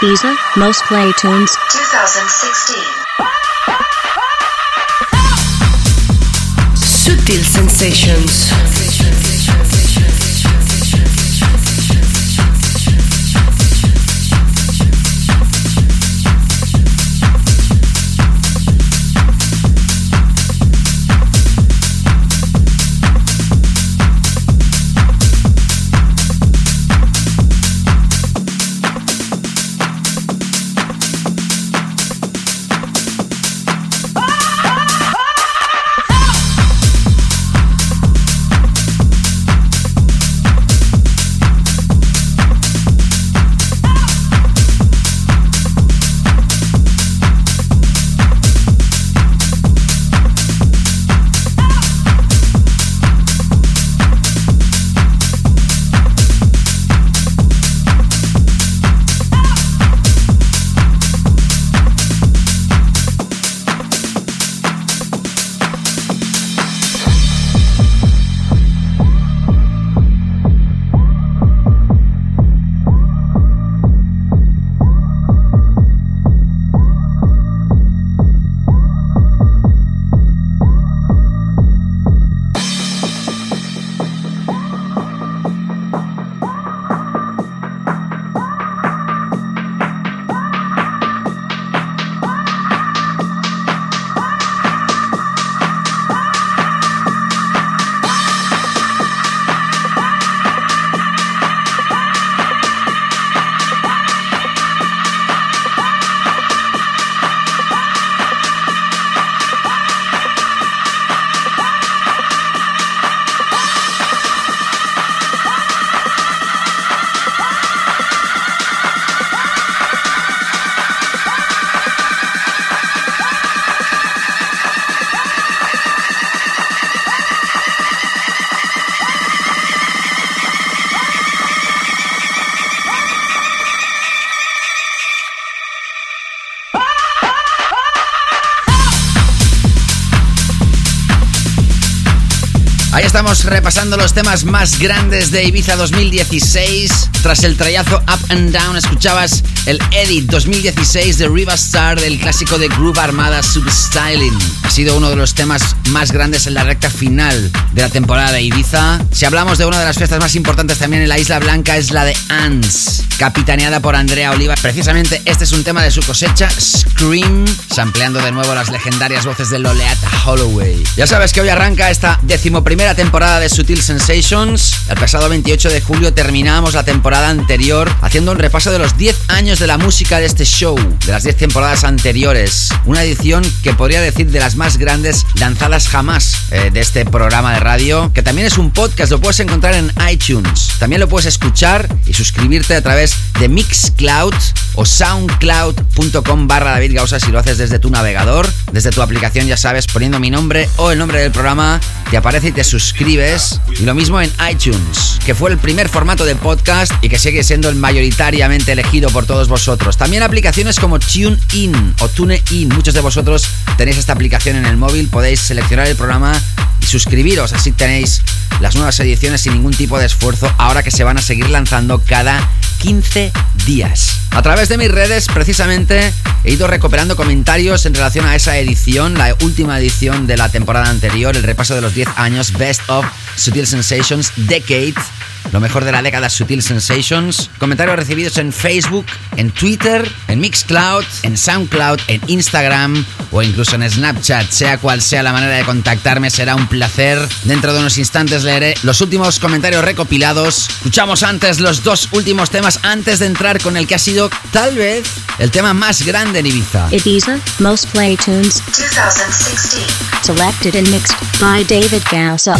Ibiza, most play tunes. 2016. Sutil sensations. Repasando los temas más grandes de Ibiza 2016. Tras el trayazo Up and Down, escuchabas el Edit 2016 de Riva Star del clásico de Groove Armada Substyling. Ha sido uno de los temas más grandes en la recta final de la temporada de Ibiza. Si hablamos de una de las fiestas más importantes también en la Isla Blanca, es la de Ants, capitaneada por Andrea Oliva. Precisamente este es un tema de su cosecha, Scream, sampleando de nuevo las legendarias voces de Loleata Holloway. Ya sabes que hoy arranca esta decimoprimera temporada de Sutil Sensations. El pasado 28 de julio terminamos la temporada anterior haciendo un repaso de los 10 años de la música de este show, de las 10 temporadas anteriores. Una edición que podría decir de las más grandes lanzadas jamás eh, de este programa de radio, que también es un podcast, lo puedes encontrar en iTunes. También lo puedes escuchar y suscribirte a través de Mixcloud o soundcloud.com barra David Gausa si lo haces desde tu navegador, desde tu aplicación, ya sabes, poniendo mi nombre o el nombre del programa, te aparece y te suscribes. Y lo mismo en iTunes, que fue el primer formato de podcast y que sigue siendo el mayoritariamente elegido por todos vosotros. También aplicaciones como TuneIn o TuneIn. Muchos de vosotros tenéis esta aplicación en el móvil, podéis seleccionar el programa y suscribiros, así tenéis las nuevas ediciones sin ningún tipo de esfuerzo ahora que se van a seguir lanzando cada 15 días. A través de mis redes, precisamente, he ido recuperando comentarios en relación a esa edición, la última edición de la temporada anterior, el repaso de los 10 años Best of Sutil Sensations Decade lo mejor de la década Sutil Sensations. Comentarios recibidos en Facebook, en Twitter, en Mixcloud, en Soundcloud, en Instagram o incluso en Snapchat. Sea cual sea la manera de contactarme, será un placer. Dentro de unos instantes leeré los últimos comentarios recopilados. Escuchamos antes los dos últimos temas antes de entrar con el que ha sido tal vez el tema más grande en Ibiza. Ibiza, Most Play Tunes. 2016. Selected and mixed by David Gausa.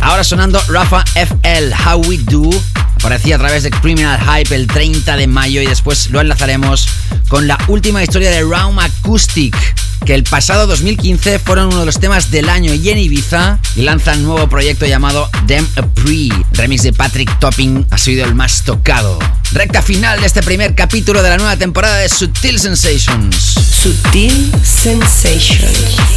Ahora sonando Rafa FL, How We Do. Aparecía a través de Criminal Hype el 30 de mayo y después lo enlazaremos con la última historia de Round Acoustic, que el pasado 2015 fueron uno de los temas del año y en Ibiza y lanzan un nuevo proyecto llamado Dem a Pre. Remix de Patrick Topping ha sido el más tocado. Recta final de este primer capítulo de la nueva temporada de Sutil Sensations. Sutil Sensations.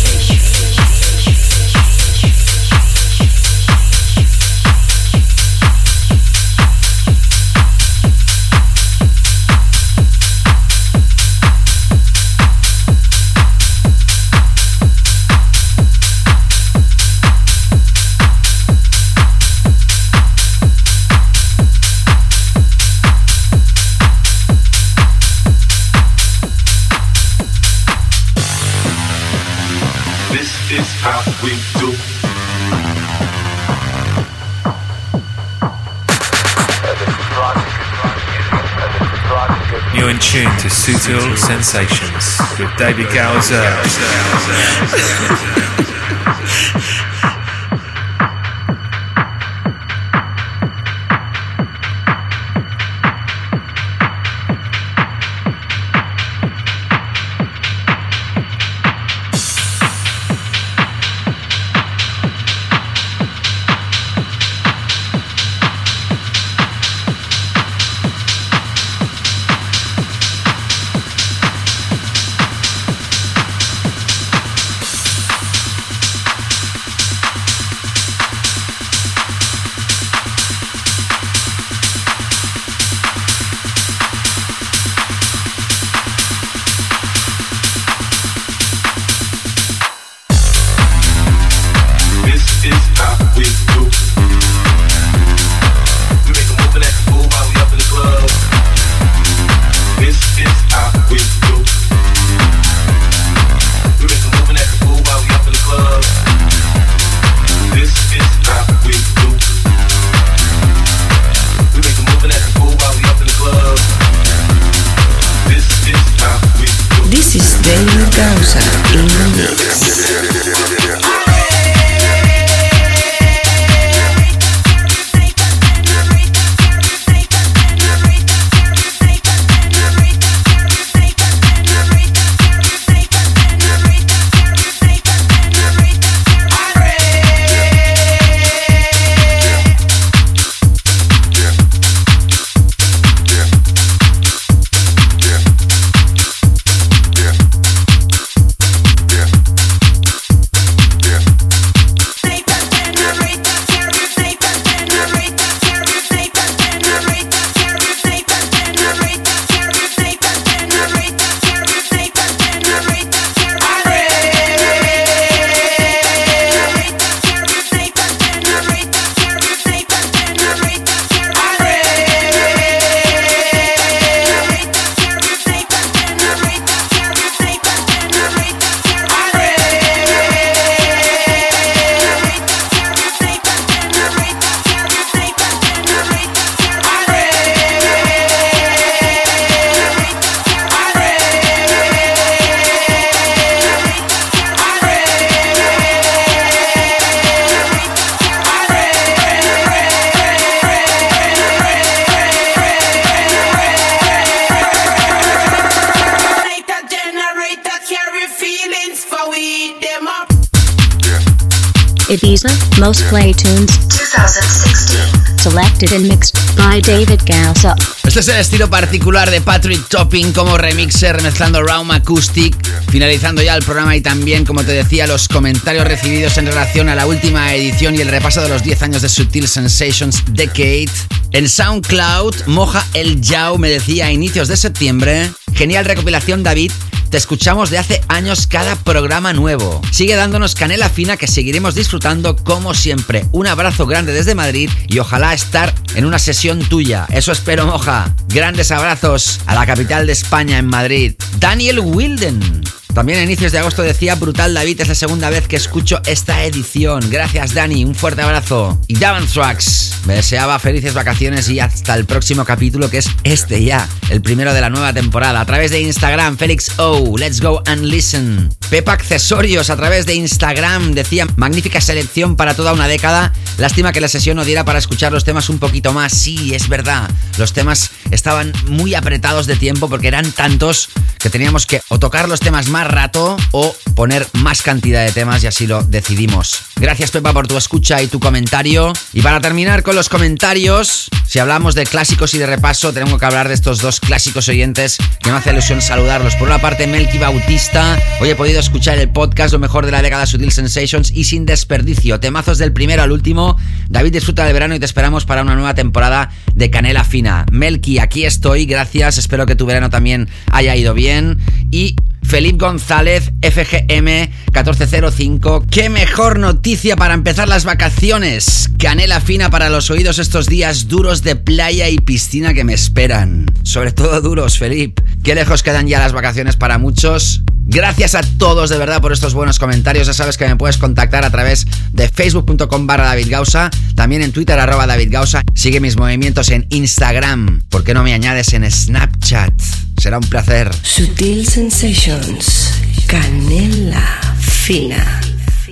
Sutil Sensations with David Gowser. Most Play Tunes 2016. selected and mixed by David Gausa. Este es el estilo particular de Patrick Topping como remixer mezclando Raum Acoustic, finalizando ya el programa y también, como te decía, los comentarios recibidos en relación a la última edición y el repaso de los 10 años de Sutil Sensations Decade. En SoundCloud, Moja El Yao me decía a inicios de septiembre, genial recopilación David, te escuchamos de hace años cada programa nuevo. Sigue dándonos canela fina que seguiremos disfrutando como siempre. Un abrazo grande desde Madrid y ojalá estar en una sesión tuya. Eso espero, moja. Grandes abrazos a la capital de España en Madrid. Daniel Wilden. También a inicios de agosto decía Brutal David, es la segunda vez que escucho esta edición. Gracias Dani, un fuerte abrazo. Y Davan Tracks me deseaba felices vacaciones y hasta el próximo capítulo que es este ya, el primero de la nueva temporada. A través de Instagram, Félix O, let's go and listen. Pepa Accesorios a través de Instagram decía magnífica selección para toda una década. Lástima que la sesión no diera para escuchar los temas un poquito más. Sí, es verdad. Los temas estaban muy apretados de tiempo porque eran tantos que teníamos que o tocar los temas más rato o poner más cantidad de temas y así lo decidimos. Gracias Pepa por tu escucha y tu comentario. Y para terminar con los comentarios, si hablamos de clásicos y de repaso, tenemos que hablar de estos dos clásicos oyentes que me hace ilusión saludarlos. Por una parte, Melky Bautista. Hoy he podido escuchar el podcast Lo mejor de la década Sutil Sensations y sin desperdicio. Temazos del primero al último. David disfruta del verano y te esperamos para una nueva temporada de Canela Fina. Melky, aquí estoy. Gracias. Espero que tu verano también haya ido bien. Y Felipe González, FGM 1405. ¡Qué mejor noticia para empezar las vacaciones! Canela fina para los oídos estos días duros de playa y piscina que me esperan. Sobre todo duros, Felipe. Qué lejos quedan ya las vacaciones para muchos. Gracias a todos de verdad por estos buenos comentarios. Ya sabes que me puedes contactar a través de facebook.com barra David Gausa, también en Twitter arroba David Gausa. Sigue mis movimientos en Instagram. ¿Por qué no me añades en Snapchat? Será un placer. Sutil Sensations. Canela fina.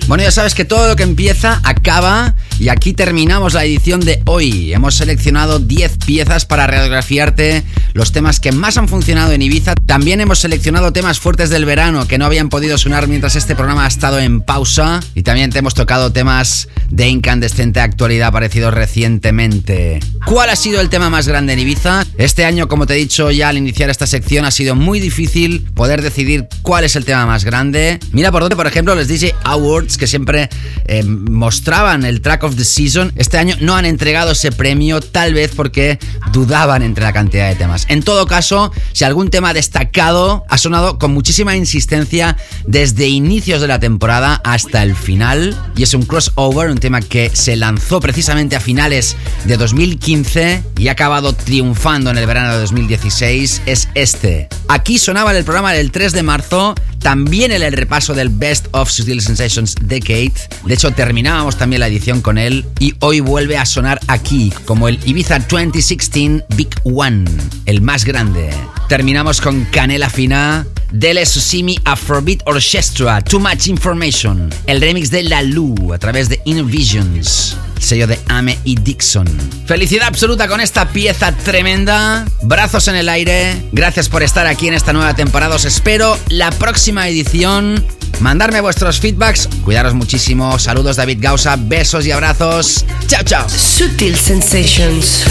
Bueno, ya sabes que todo lo que empieza acaba y aquí terminamos la edición de hoy. Hemos seleccionado 10 piezas para radiografiarte los temas que más han funcionado en Ibiza. También hemos seleccionado temas fuertes del verano que no habían podido sonar mientras este programa ha estado en pausa. Y también te hemos tocado temas de incandescente actualidad aparecidos recientemente. ¿Cuál ha sido el tema más grande en Ibiza? Este año, como te he dicho ya al iniciar esta sección, ha sido muy difícil poder decidir cuál es el tema más grande. Mira por dónde, por ejemplo, los DJ Awards que siempre eh, mostraban el track of the season, este año no han entregado ese premio, tal vez porque dudaban entre la cantidad de temas. En todo caso, si algún tema destacado ha sonado con muchísima insistencia desde inicios de la temporada hasta el final, y es un crossover, un tema que se lanzó precisamente a finales de 2015 y ha acabado triunfando en el verano de 2016, es este. Aquí sonaba en el programa del 3 de marzo, también en el repaso del Best of Sutil Sensations Decade. De hecho, terminábamos también la edición con y hoy vuelve a sonar aquí como el Ibiza 2016 Big One, el más grande. Terminamos con Canela Fina, Dele Susimi Afrobeat Orchestra, Too Much Information, el remix de La Lu a través de Innovisions sello de Ame y Dixon. Felicidad absoluta con esta pieza tremenda. Brazos en el aire. Gracias por estar aquí en esta nueva temporada. Os espero la próxima edición. Mandarme vuestros feedbacks. Cuidaros muchísimo. Saludos David Gausa. Besos y abrazos. Chao, chao. Sutil Sensations.